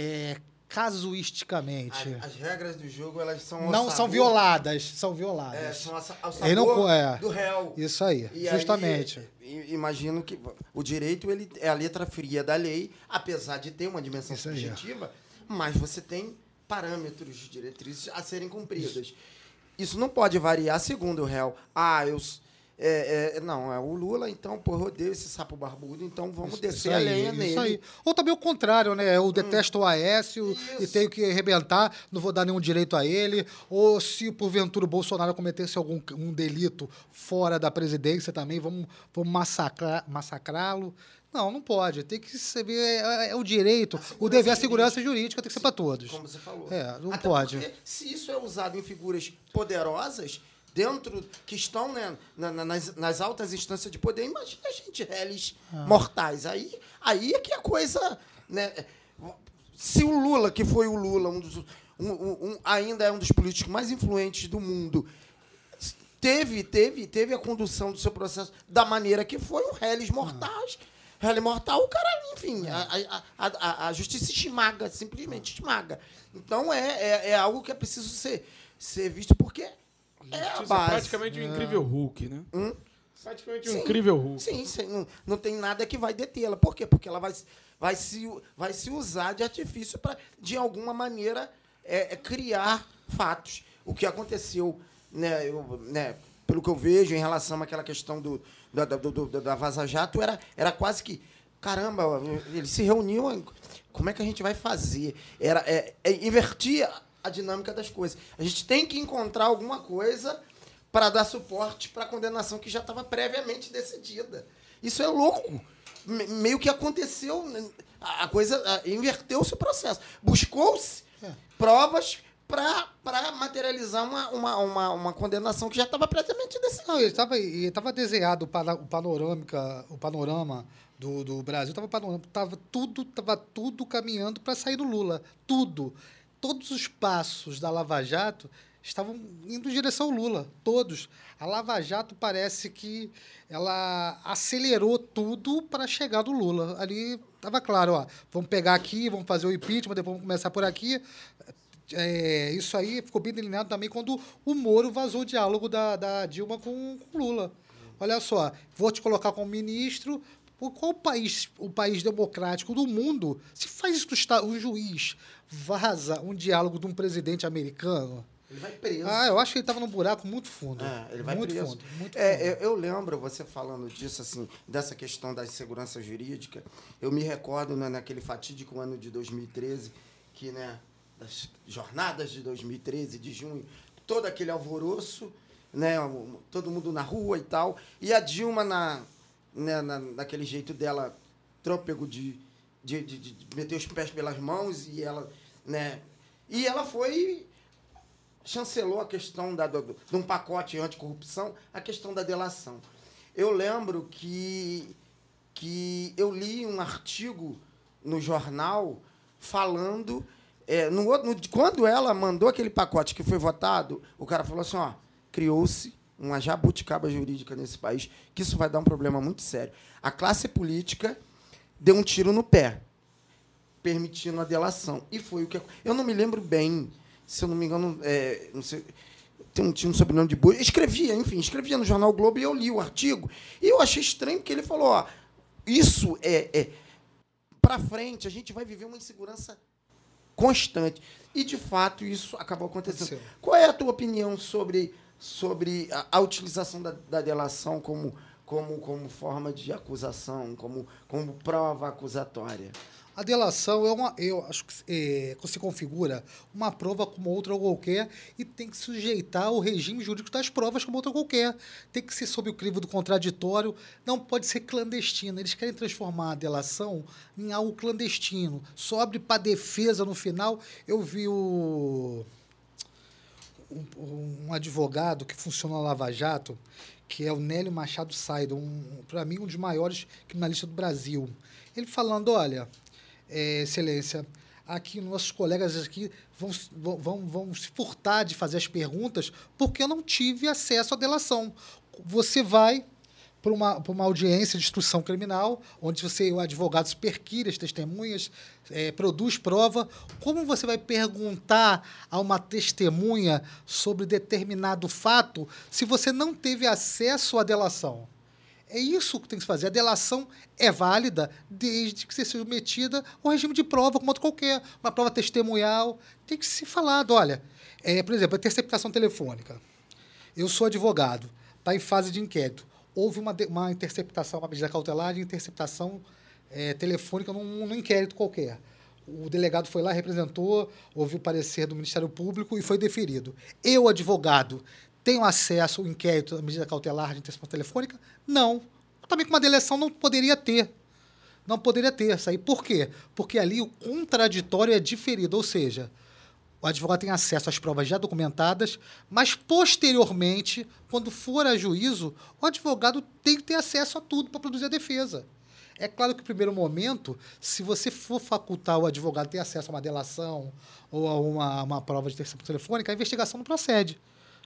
é, casuisticamente. As, as regras do jogo, elas são não são violadas, são violadas. É, são ao não sabor co- é. do réu. Isso aí, E justamente. aí, imagino que o direito ele é a letra fria da lei, apesar de ter uma dimensão Isso aí. subjetiva, mas você tem parâmetros, diretrizes a serem cumpridas. Isso não pode variar segundo o réu. Ah, eu. É, é, não, é o Lula, então, pô, rodeio esse sapo barbudo, então vamos descer a lenha nele. Isso aí. Ou também o contrário, né? Eu detesto o Aécio e Isso. tenho que arrebentar, não vou dar nenhum direito a ele. Ou se porventura o Bolsonaro cometesse algum um delito fora da presidência também, vamos, vamos massacrar, massacrá-lo. Não, não pode. Tem que ser. É, é o direito, o dever, a segurança jurídica tem que ser para todos. Como você falou. É, não Até pode. porque, se isso é usado em figuras poderosas, dentro, que estão né, na- na- nas, nas altas instâncias de poder, imagina a gente, réis Ah. mortais. Aí, aí é que a coisa. Né, se o Lula, que foi o Lula, um dos, um- um- ainda é um dos políticos mais influentes do mundo, teve, teve, teve a condução do seu processo da maneira que foi um réis mortais. Réis mortal, o cara, enfim, a, a, a, a- a justiça esmaga, simplesmente esmaga. Então é, é, é algo que é preciso ser, ser visto porque é Justiça é base. praticamente um incrível Hulk, né? Hum? Praticamente um Sim. incrível Hulk. Sim, sim, não, não tem nada que vai detê-la. Por quê? Porque ela vai, se- vai, se, vai se usar de artifício para, de alguma maneira, é, é, criar fatos. O que aconteceu, né, eu- né, pelo que eu vejo em relação àquela questão do, da, da, do- do- da Vaza Jato, era, era quase que. Caramba, eles se reuniam. Como é que a gente vai fazer? Era, é, é, invertia a dinâmica das coisas. A gente tem que encontrar alguma coisa para dar suporte para a condenação que já estava previamente decidida. Isso é louco. Me- meio que aconteceu, né? a coisa inverteu-se o processo. Buscou-se É. provas para materializar uma, uma, uma, uma condenação que já estava previamente decidida. Não, ele estava ele tava desenhado o, pana- o panorâmica, o panorama do, do Brasil, tava, panorama- tava tudo, tava tudo caminhando para sair do Lula. Tudo. Todos os passos da Lava Jato estavam indo em direção ao Lula. Todos. A Lava Jato parece que ela acelerou tudo para chegar do Lula. Ali estava claro, ó, vamos pegar aqui, vamos fazer o impeachment, depois vamos começar por aqui. É, isso aí ficou bem delineado também quando o Moro vazou o diálogo da, da Dilma com o Lula. Olha só, vou te colocar como ministro. Por qual país, o país democrático do mundo, se faz isso, do o juiz vaza um diálogo de um presidente americano? Ele vai preso. Ah, eu acho que ele estava num buraco muito fundo. É, ele vai muito preso. fundo. Muito É, fundo. eu, eu lembro você falando disso, assim, dessa questão da segurança jurídica. Eu me recordo né, naquele fatídico ano de 2013, que, né, das jornadas de 2013, de junho, todo aquele alvoroço, né, todo mundo na rua e tal, e a Dilma na, né, na, naquele jeito dela trôpego de, de, de, de meter os pés pelas mãos e ela, né, e ela foi chancelou a questão da, do, de um pacote anticorrupção, a questão da delação. Eu lembro que, que eu li um artigo no jornal falando. é, no, no- quando ela mandou aquele pacote que foi votado, o cara falou assim: ó, criou-se uma jabuticaba jurídica nesse país, que isso vai dar um problema muito sério. A classe política deu um tiro no pé permitindo a delação. E foi o que. Eu não me lembro bem, se eu não me engano, é, não sei, tem um, tinha um sobrenome de boi. Escrevia, enfim, escrevia no Jornal Globo e eu li o artigo. E eu achei estranho porque ele falou: ó, isso é. é para frente, a gente vai viver uma insegurança constante. E, de fato, isso acabou acontecendo. Aconteceu. Qual é a tua opinião sobre, sobre a, a utilização da, da delação como, como, como forma de acusação, como, como prova acusatória? A delação é uma, eu acho que é, se configura uma prova como outra qualquer e tem que sujeitar ao regime jurídico das provas como outra qualquer. Tem que ser sob o crivo do contraditório, não pode ser clandestino. Eles querem transformar a delação em algo clandestino. Sobre para defesa no final. Eu vi o um, um advogado que funciona na Lava Jato, que é o Nélio Machado Saido, um, para mim um dos maiores criminalistas do Brasil. Ele falando, olha, é, excelência, aqui nossos colegas aqui vão, vão, vão se furtar de fazer as perguntas porque eu não tive acesso à delação. Você vai para uma, uma audiência de instrução criminal, onde você, o advogado, perquire as testemunhas, é, produz prova. Como você vai perguntar a uma testemunha sobre determinado fato se você não teve acesso à delação? É isso que tem que se fazer. A delação é válida desde que seja submetida ao regime de prova, como outro qualquer. Uma prova testemunhal. Tem que ser falado. Olha, é, por exemplo, a interceptação telefônica. Eu sou advogado, está em fase de inquérito. Houve uma, uma interceptação, uma medida cautelar de interceptação é, telefônica num, num inquérito qualquer. O delegado foi lá, representou, ouviu o parecer do Ministério Público e foi deferido. Eu, advogado, tenho acesso ao inquérito à medida cautelar de interceptação telefônica? Não. Também com uma delação não poderia ter. Não poderia ter aí. Por quê? Porque ali o contraditório é diferido, ou seja, o advogado tem acesso às provas já documentadas, mas posteriormente, quando for a juízo, o advogado tem que ter acesso a tudo para produzir a defesa. É claro que, no primeiro momento, se você for facultar o advogado ter acesso a uma delação ou a uma, uma prova de interceptação telefônica, a investigação não procede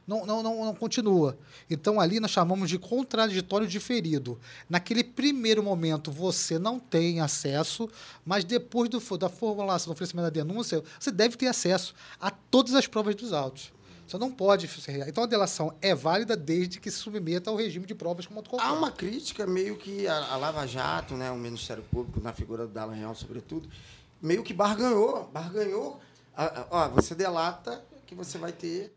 não, não, não, não continua. Então, ali nós chamamos de contraditório diferido. Naquele primeiro momento, você não tem acesso, mas depois do, da formulação do oferecimento da denúncia, você deve ter acesso a todas as provas dos autos. Você não pode. Então, a delação é válida desde que se submeta ao regime de provas como outro Há uma crítica meio que a, a Lava Jato, né, o Ministério Público, na figura do Dallagnol, sobretudo, meio que barganhou. Barganhou. ó, você delata que você vai ter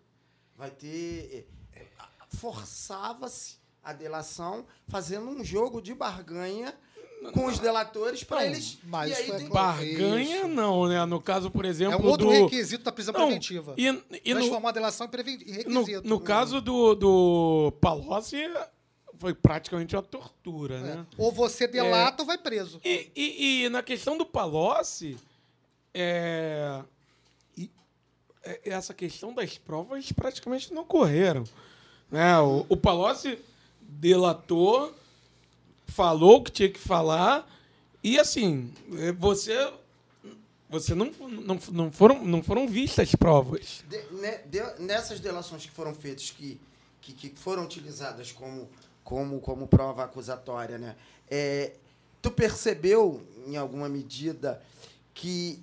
vai ter. É, forçava-se a delação fazendo um jogo de barganha com os delatores para eles. Mas e aí tem... barganha isso. não, né? No caso, por exemplo, é um outro do... requisito da prisão não, preventiva. E, e Transformar no... a delação em requisito. No, no caso do, do Palocci, foi praticamente uma tortura, é. né? Ou você delata é... ou vai preso. E, e, e, na questão do Palocci, é... É, essa questão das provas praticamente não ocorreram. Né? O, o Palocci delatou, falou o que tinha que falar, e assim, é, você. Você não, não, não, foram, não foram vistas provas. De, né, de, nessas delações que foram feitas, que, que, que, foram utilizadas como, como, como prova acusatória, né? É, tu percebeu, em alguma medida, que.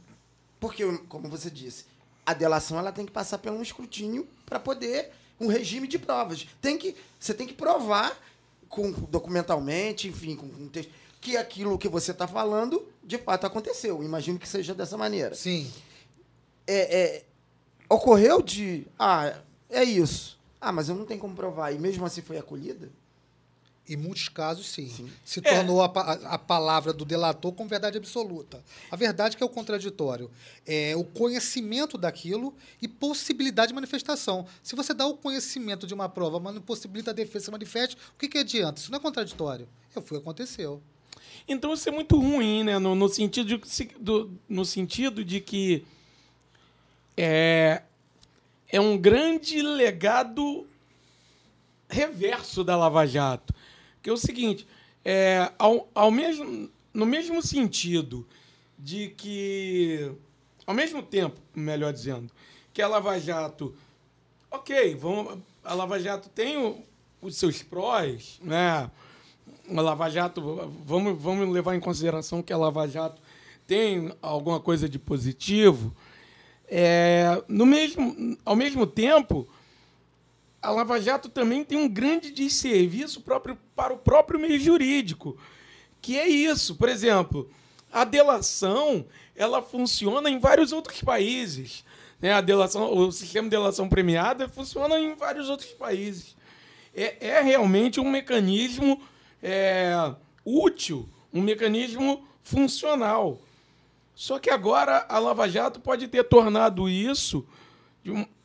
Porque, como você disse, a delação ela tem que passar por um escrutínio para poder um regime de provas. Tem que, você tem que provar com, documentalmente, enfim, com, com texto, que aquilo que você está falando de fato aconteceu. Imagino que seja dessa maneira. Sim. É, é, ocorreu de. Ah, é isso. Ah, mas eu não tenho como provar. E mesmo assim foi acolhida? Em muitos casos, sim. sim. Se é. tornou a, a, palavra do delator com verdade absoluta. A verdade que é o contraditório. É o conhecimento daquilo e possibilidade de manifestação. Se você dá o conhecimento de uma prova, mas não possibilita a defesa se manifeste, o que, que adianta? Isso não é contraditório. É o que aconteceu. Então isso é muito ruim, né? No, no sentido, de, do, no sentido de que é, é um grande legado reverso da Lava Jato que é o seguinte, é, ao, ao mesmo, no mesmo sentido de que, ao mesmo tempo, melhor dizendo, que a Lava Jato, ok, vamos, a Lava Jato tem o, os seus prós, né? A Lava Jato, vamos, vamos levar em consideração que a Lava Jato tem alguma coisa de positivo. É, no mesmo, ao mesmo tempo, a Lava Jato também tem um grande desserviço próprio, para o próprio meio jurídico, que é isso. Por exemplo, a delação ela funciona em vários outros países. Né? A delação, o sistema de delação premiada funciona em vários outros países. É, é realmente um mecanismo é, útil, um mecanismo funcional. Só que agora a Lava Jato pode ter tornado isso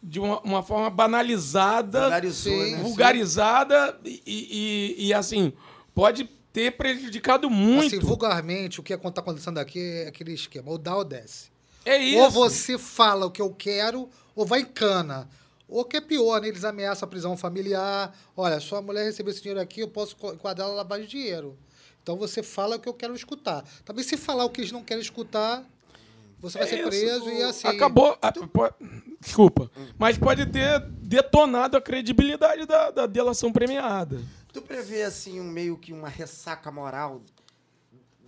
de, um- uma, uma forma banalizada, Sim. né? vulgarizada e, e- e, assim, pode ter prejudicado muito. Assim, vulgarmente, o que está acontecendo aqui é aquele esquema, ou dá ou desce. é isso. Ou você fala o que eu quero, ou vai em cana. Ou que é pior, né? Eles ameaçam a prisão familiar. Olha, sua mulher recebeu esse dinheiro aqui, eu posso enquadrar ela lavagem de dinheiro. Então você fala o que eu quero escutar. Também se falar o que eles não querem escutar, você vai É ser isso, preso e assim. Acabou. a- po- desculpa. Mas pode ter detonado a credibilidade da, da delação premiada. Tu prevê, assim, um meio que uma ressaca moral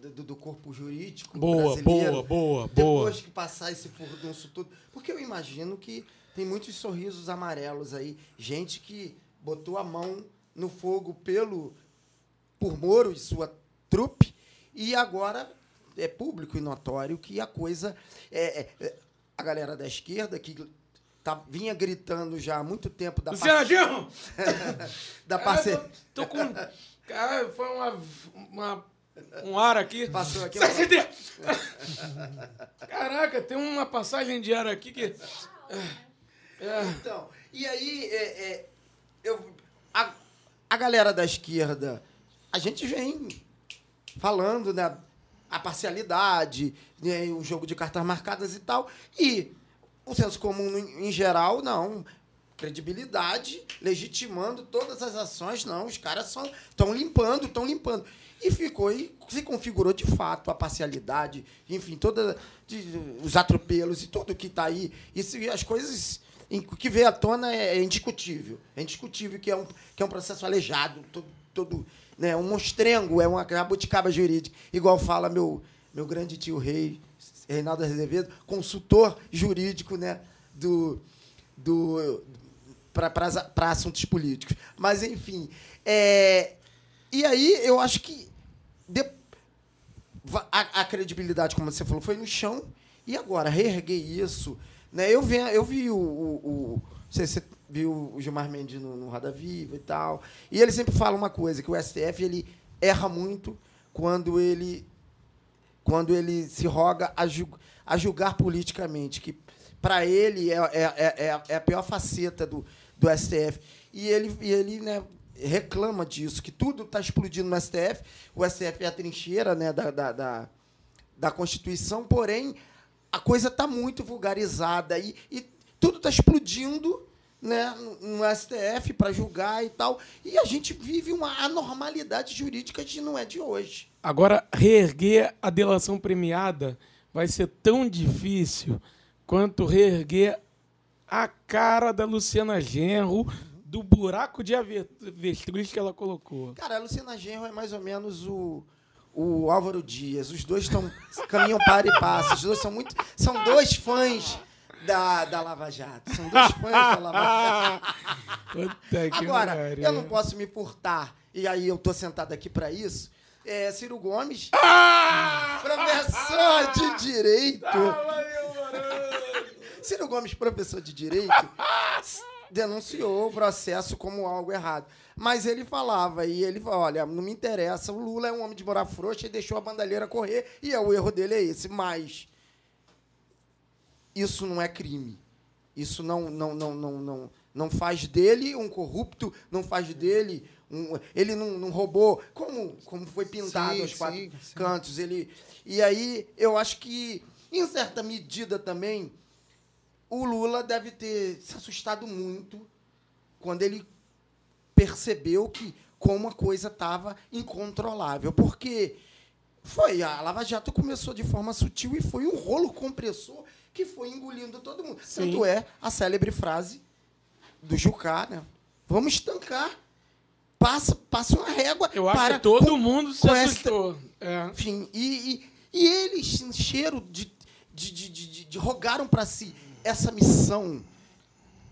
do, do- corpo jurídico Boa, brasileiro? boa, boa, Depois boa. que passar esse furdunço tudo. Porque eu imagino que tem muitos sorrisos amarelos aí. Gente que botou a mão no fogo pelo por Moro e sua trupe e agora é público e notório que a coisa é, é- é- a galera da esquerda que tá, vinha gritando já há muito tempo da Genro! da parceria Cara, tô, tô com. Cara, foi uma, uma- um ar aqui. Passou aqui! Caraca, tem uma passagem de ar aqui que. É, Então, e aí, é, é, eu, a, a galera da esquerda, a gente vem falando, né? A parcialidade, né, o jogo de cartas marcadas e tal. E o senso comum, em geral, não. Credibilidade, legitimando todas as ações, não. Os caras estão limpando, estão limpando. E ficou, e se configurou de fato a parcialidade, enfim, toda, de- os atropelos e tudo que está aí. Isso, as coisas que veio à tona é, é indiscutível. É indiscutível que é um, que é um processo aleijado, todo, todo né, um monstrengo, é uma jabuticaba jurídica. Igual fala meu, meu grande tio rei, Reinaldo Azevedo, consultor jurídico né, do, do, para assuntos políticos. Mas, enfim. é, e aí, eu acho que de- a, a credibilidade, como você falou, foi no chão. E agora, reerguer isso. Né? Eu, vi, eu vi o. o, o você viu o Gilmar Mendes no, no Roda Viva e tal. E ele sempre fala uma coisa, que o STF ele erra muito quando ele quando ele se roga a, ju- a julgar politicamente, que para ele é, é, é, é- é a pior faceta do, do STF. E ele, e ele né, reclama disso, que tudo está explodindo no STF. O STF é a trincheira né, da, da, da, da Constituição, porém, a coisa está muito vulgarizada e, e tudo está explodindo né, no, STF para julgar e tal. E a gente vive uma anormalidade jurídica que não é de hoje. Agora, reerguer a delação premiada vai ser tão difícil quanto reerguer a cara da Luciana Genro do buraco de ave- avestruz que ela colocou. Cara, a Luciana Genro é mais ou menos o, o Álvaro Dias. Os dois estão caminham para e passo. Os dois são muito. São dois fãs da, da Lava Jato. São dois fãs da Lava Jato. Puta que Agora, eu não posso me furtar, e aí eu tô sentado aqui para isso. É, Ciro Gomes, Ah! professor de Direito. Tava demorando. Ciro Gomes, professor de Direito, denunciou o processo como algo errado. Mas ele falava, e ele falou, olha, não me interessa, o Lula é um homem de morar frouxa e deixou a bandalheira correr, e é, o erro dele é esse. Mas isso não é crime. Isso não, não, não, não, não, não faz dele um corrupto, não faz dele um. Ele não, não roubou, como, como foi pintado Sim, aos quatro sim, sim. cantos. Ele, e aí, eu acho que, em certa medida também, o Lula deve ter se assustado muito quando ele percebeu que como a coisa estava incontrolável. Porque foi, a Lava Jato começou de forma sutil e foi um rolo compressor que foi engolindo todo mundo. Sim. Tanto é a célebre frase do Jucá, né? Vamos estancar. Passa, passa uma régua. Eu acho para que todo com- mundo se assustou. É. enfim, e, e, e eles encheram de, de, de, de, de- rogaram para si essa missão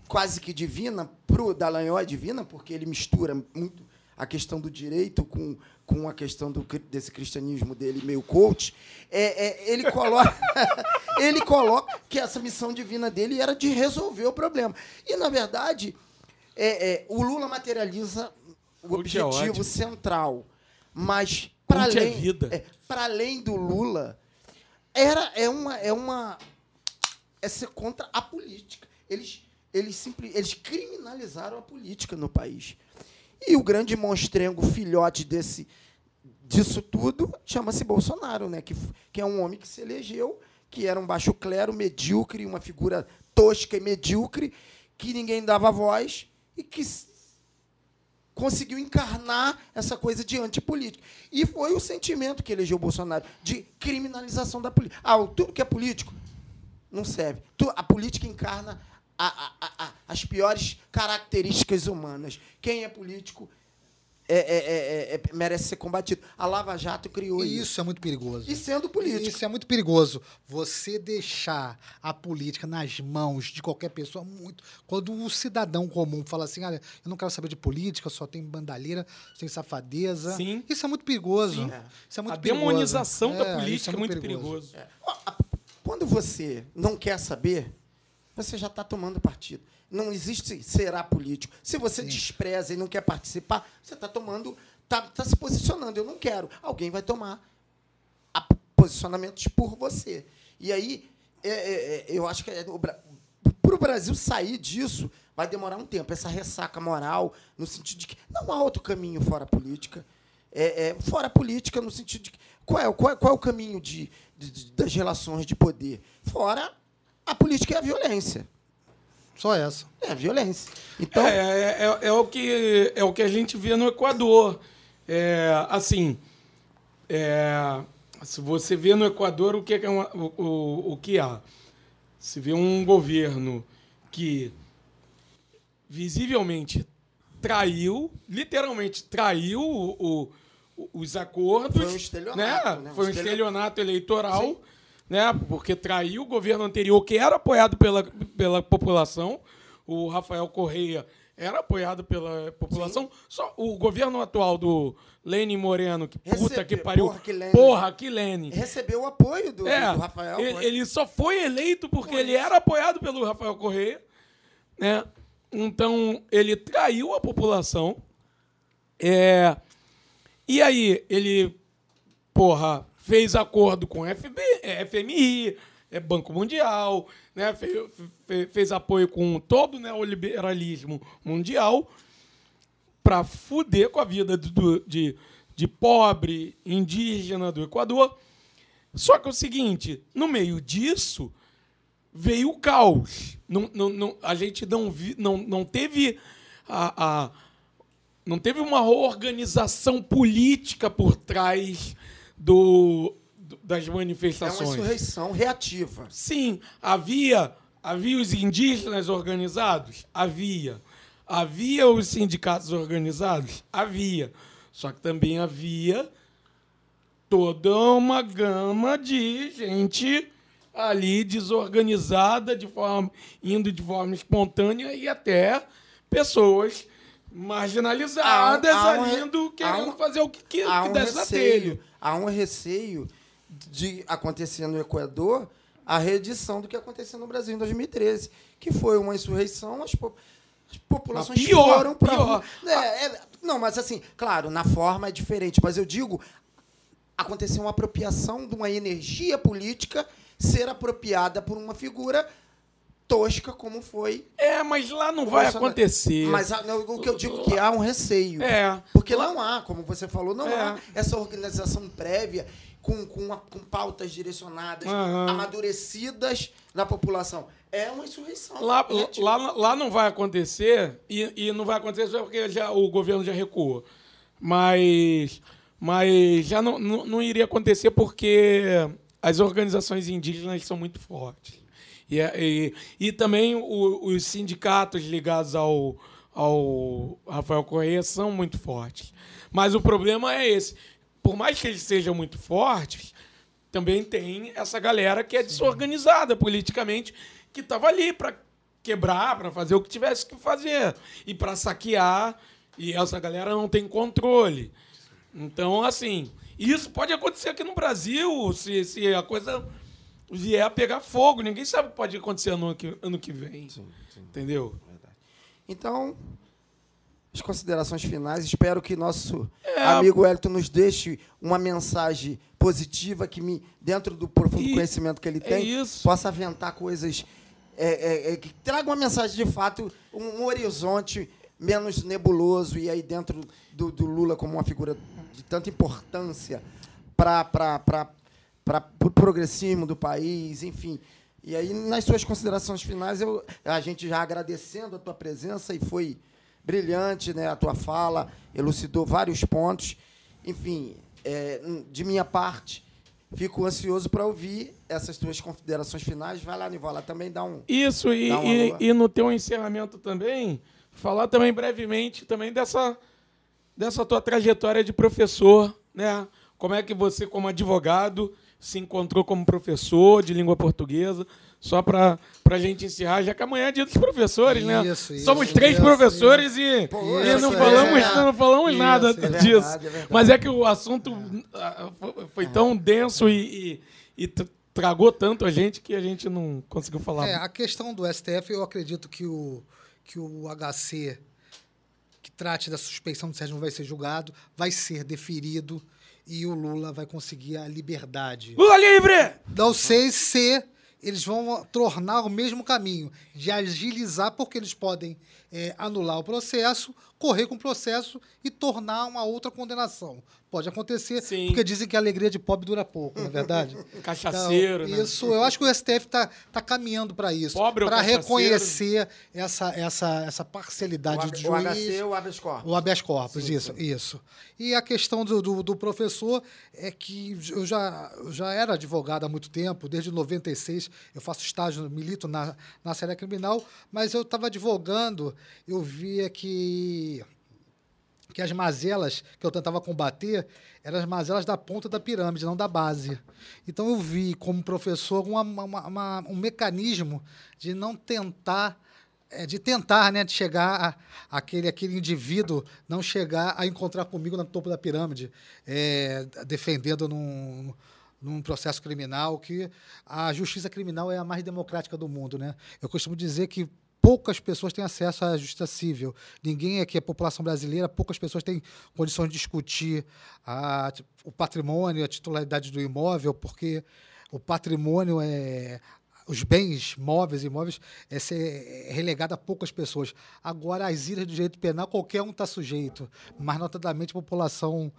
quase que divina, pro Dallagnol é divina, porque ele mistura muito a questão do direito com, com a questão do, desse cristianismo dele meio coach. É, é, ele, coloca, ele coloca que essa missão divina dele era de resolver o problema. E, na verdade, é, é, o Lula materializa o é objetivo central. Mas para além, é, para além do Lula, era é uma é uma é ser contra a política. Eles eles simples, eles criminalizaram a política no país. E o grande monstrengo filhote desse disso tudo chama-se Bolsonaro, né? Que, que é um homem que se elegeu, que era um baixo clero, medíocre, uma figura tosca e medíocre, que ninguém dava voz e que conseguiu encarnar essa coisa de antipolítica. E foi o sentimento que elegeu Bolsonaro, de criminalização da política. Ah, tudo que é político não serve. A política encarna a- a- as piores características humanas. Quem é político é- é- é- é- merece ser combatido. A Lava Jato criou isso. isso é muito perigoso. E sendo político. Isso é muito perigoso. Você deixar a política nas mãos de qualquer pessoa, muito. Quando o cidadão comum fala assim, olha, eu não quero saber de política, só tem bandalheira, só tem safadeza. Sim. Isso é muito perigoso. Sim. Isso é muito a perigoso. demonização da É, política isso é muito perigoso. Ó, a- Quando você não quer saber, você já está tomando partido. Não existe será político. Se você despreza e não quer participar, você está tomando, está se posicionando. Eu não quero. Alguém vai tomar posicionamentos por você. E aí, é, é, é, eu acho que para o Brasil sair disso vai demorar um tempo. Essa ressaca moral, no sentido de que não há outro caminho fora a política. É, é, fora a política, no sentido de que. Qual é, o- qual é, qual é o caminho de, de- de- das relações de poder? Fora a política e a violência. Só essa. É a violência. Então, É, é, é- é o que, é o que a gente vê no Equador. É, assim, é, se você vê no Equador o que é uma- o, o, o que há. Se vê um governo que visivelmente traiu, literalmente traiu o- o- os acordos. Foi um estelionato, né? né? Foi um estelio- estelionato eleitoral, né? Porque traiu o governo anterior, que era apoiado pela, pela população. O Rafael Correia era apoiado pela população. Só o governo atual do Lênin Moreno, que puta Recebe- que pariu. porra, que Lênin. Porra, que recebeu o apoio do, É, do Rafael. ele, ele só foi eleito porque Por ele era apoiado pelo Rafael Correia, né? Então, ele traiu a população. É, e aí, ele, porra, fez acordo com FB, é, FMI, é Banco Mundial, né? Fe- fe- fez apoio com todo o neoliberalismo mundial para fuder com a vida de, de pobre, indígena do Equador. Só que é o seguinte, no meio disso, veio o caos. Não, não, não- a gente não, vi, não, não teve a, a- não teve uma organização política por trás do, do- das É manifestações. uma insurreição reativa. Sim, havia, havia os indígenas organizados? Havia. Havia os sindicatos organizados? Havia. Só que também havia toda uma gama de gente ali desorganizada, de forma, indo de forma espontânea e até pessoas marginalizadas Há há um- ali indo querendo um- fazer o que, que, um receio, telha. Há um receio de acontecer no Equador a reedição do que aconteceu no Brasil em 2013, que foi uma insurreição, as, po- as populações Mas pior, foram para pior. não, mas assim, claro, na forma é diferente, mas eu digo aconteceu uma apropriação de uma energia política ser apropriada por uma figura tosca como foi É, mas lá não vai acontecer. Mas ah, não, o que eu digo que há um receio. É. Porque não há, como você falou, não É. há essa organização prévia com, com, com pautas direcionadas, Aham. amadurecidas na população. É uma insurreição. Lá, Gente, lá, lá não vai acontecer, e, e não vai acontecer só porque já, o governo já recuou. Mas, mas já não, não, não iria acontecer porque as organizações indígenas são muito fortes. E, é- e, e também o- os sindicatos ligados ao, ao Rafael Correia são muito fortes. Mas o problema é esse. Por mais que eles sejam muito fortes, também tem essa galera que é desorganizada politicamente, que estava ali para quebrar, para fazer o que tivesse que fazer e para saquear. E essa galera não tem controle. Então, assim, isso pode acontecer aqui no Brasil, se, se a coisa vier a pegar fogo. Ninguém sabe o que pode acontecer ano que, ano que vem. Entendeu? Então, as considerações finais. Espero que nosso amigo Wellington nos deixe uma mensagem positiva que me, dentro do profundo E conhecimento que ele é tem, isso. possa aventar coisas é, é, é, que traga uma mensagem de fato, um, um horizonte menos nebuloso e aí dentro do, do Lula como uma figura de tanta importância para o progressismo do país, enfim. E aí, nas suas considerações finais, eu, a gente já agradecendo a tua presença e foi brilhante né, a tua fala, elucidou vários pontos. Enfim, é, de minha parte, fico ansioso para ouvir essas tuas considerações finais. Vai lá, Nivola, também dá um. Isso, e, Dá e, e no teu encerramento também, falar também brevemente também dessa, dessa tua trajetória de professor, né? Como é que você, como advogado, se encontrou como professor de língua portuguesa? Só para a gente encerrar, já que amanhã é dia dos professores, né? Isso, isso, Somos três isso, professores e, Pô, e não, é falamos, verdade. não falamos nada é verdade, disso. é verdade. Mas é que o assunto ah, foi- tão denso e, e, e tra- tragou tanto a gente que a gente não conseguiu falar. É, a questão do STF, eu acredito que o, que o HC que trate da suspeição do Sérgio não vai ser julgado, vai ser deferido e o Lula vai conseguir a liberdade. Lula livre! Não sei se eles vão tornar o mesmo caminho de agilizar, porque eles podem é, anular o processo, correr com o processo e tornar uma outra condenação. Pode acontecer, Sim. porque dizem que a alegria de pobre dura pouco, não é verdade? Cachaceiro, Então, né? Isso, eu acho que o STF está tá caminhando para isso. Pobre ou Para cachaceiro? reconhecer essa, essa, essa O, parcialidade o juiz. HC ou o habeas corpus? O habeas corpus, Sim, isso, isso. E a questão do, do, do professor é que eu já, eu já era advogado há muito tempo, desde 96, eu faço estágio, milito na, na série criminal, mas eu estava advogando, eu via que, que as mazelas que eu tentava combater eram as mazelas da ponta da pirâmide, não da base. Então eu vi, como professor, uma, uma- uma- um mecanismo de não tentar é, de tentar, né, de chegar a, aquele, aquele indivíduo não chegar a encontrar comigo no topo da pirâmide, é, defendendo num, num processo criminal que a justiça criminal é a mais democrática do mundo, né? Eu costumo dizer que poucas pessoas têm acesso à justiça civil. Ninguém aqui, a população brasileira, poucas pessoas têm condições de discutir a- o patrimônio, a titularidade do imóvel, porque o patrimônio é os bens móveis imóveis é ser relegado a poucas pessoas. Agora, as ilhas do direito penal, qualquer um está sujeito, mas notadamente a população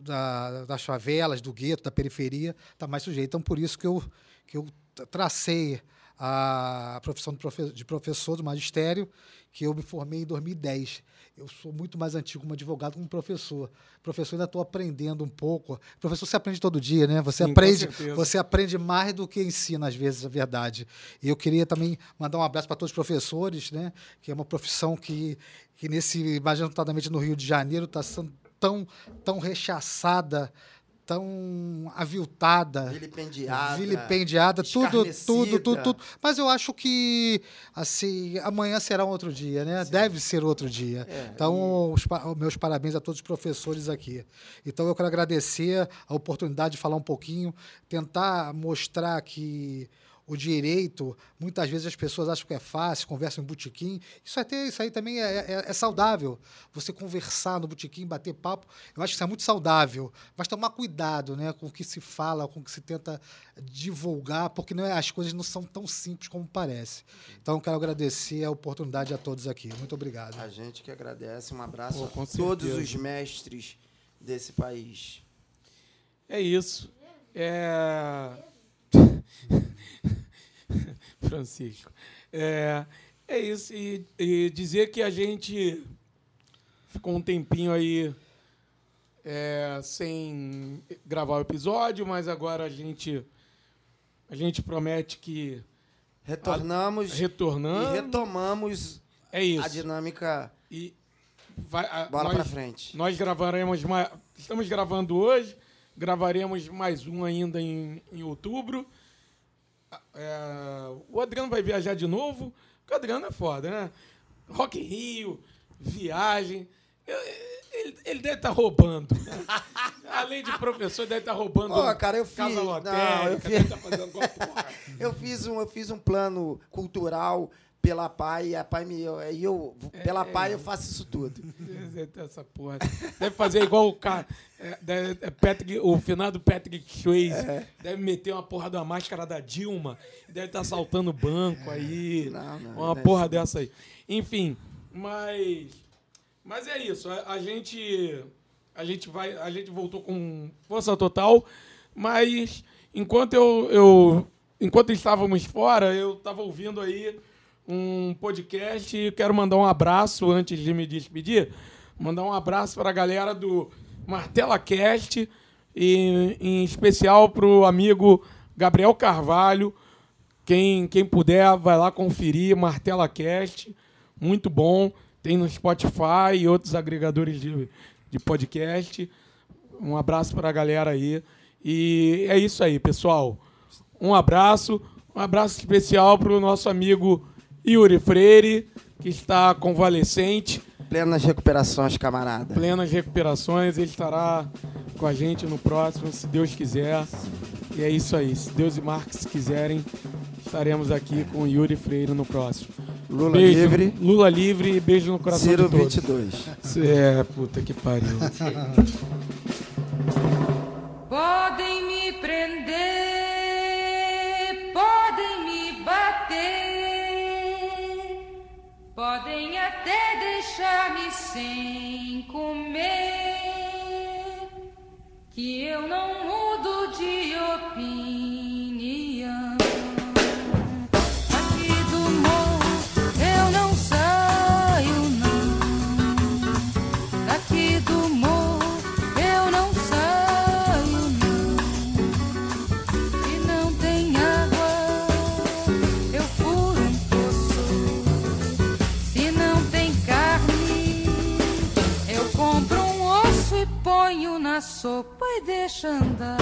da- das favelas, do gueto, da periferia, está mais sujeita. Então, por isso que eu, que eu tra- tracei a profissão de, profe- de professor do magistério, que eu me formei em 2010. Eu sou muito mais antigo como advogado como professor. Professor, ainda estou aprendendo um pouco. Professor, você aprende todo dia, né? Você Sim, aprende, você aprende mais do que ensina, às vezes, a verdade. E eu queria também mandar um abraço para todos os professores, né? Que é uma profissão que, que nesse, majoritariamente no Rio de Janeiro, está sendo tão, tão rechaçada, tão aviltada Vilipendiada. vilipendiada, tudo, tudo, tudo, tudo. Mas eu acho que assim, amanhã será um outro dia, né? Deve ser outro dia. É, então, pa- meus parabéns a todos os professores aqui. Então, eu quero agradecer a oportunidade de falar um pouquinho, tentar mostrar que o direito, muitas vezes as pessoas acham que é fácil, conversam em botequim. Isso, até, isso aí também é, é- é saudável. Você conversar no botequim, bater papo, eu acho que isso é muito saudável. Mas tomar cuidado né, com o que se fala, com o que se tenta divulgar, porque não é, as coisas não são tão simples como parece. Então, eu quero agradecer a oportunidade a todos aqui. Muito obrigado. A gente que agradece. Um abraço Pô, a todos certeza. os mestres desse país. É isso. É... Francisco. É, é isso. E, e dizer que a gente ficou um tempinho aí é, sem gravar o episódio, mas agora a gente, a gente promete que Retornamos retornando. e retomamos É isso. a dinâmica E vai, a- bola pra frente. Nós gravaremos mais. Estamos gravando hoje, gravaremos mais um ainda em, em outubro. É, o Adriano vai viajar de novo, porque o Adriano é foda, né? Rock in Rio, viagem. Eu- Ele, ele deve estar roubando. Além de professor, deve estar roubando Pô, cara, eu fiz- casa não, lotérica, eu fiz- porra. Eu fiz um, eu fiz um plano cultural pela pai, e a pai me. Aí eu, pela pai, eu faço isso tudo. Essa porra. Deve fazer igual o cara. é, é Patrick, o finado Patrick Swayze. É. Deve meter uma porra da máscara da Dilma. Deve estar saltando o banco aí. Não, não, uma não é porra dessa aí. Enfim, mas. Mas é isso. A, a gente. A gente vai. A gente voltou com força total. Mas enquanto eu. eu enquanto estávamos fora, eu estava ouvindo aí um podcast e quero mandar um abraço antes de me despedir. Mandar um abraço para a galera do Martela Cast e em especial para o amigo Gabriel Carvalho. Quem, quem puder, vai lá conferir Martela Cast. Muito bom. Tem no Spotify e outros agregadores de, de podcast. Um abraço para a galera aí. E é isso aí, pessoal. Um abraço. Um abraço especial para o nosso amigo Yuri Freire, que está convalescente, Plenas recuperações, camarada. plenas recuperações. Ele estará com a gente no próximo, se Deus quiser. E é isso aí. Se Deus e Marx quiserem, estaremos aqui com o Yuri Freire no próximo. Lula Beijo- livre, Lula livre e beijo no coração Ciro de todos. 22. É, puta que pariu. Podem me prender, podem me bater, podem até deixar-me sem comer, que eu não mudo de opinião. Sopa e deixa andar.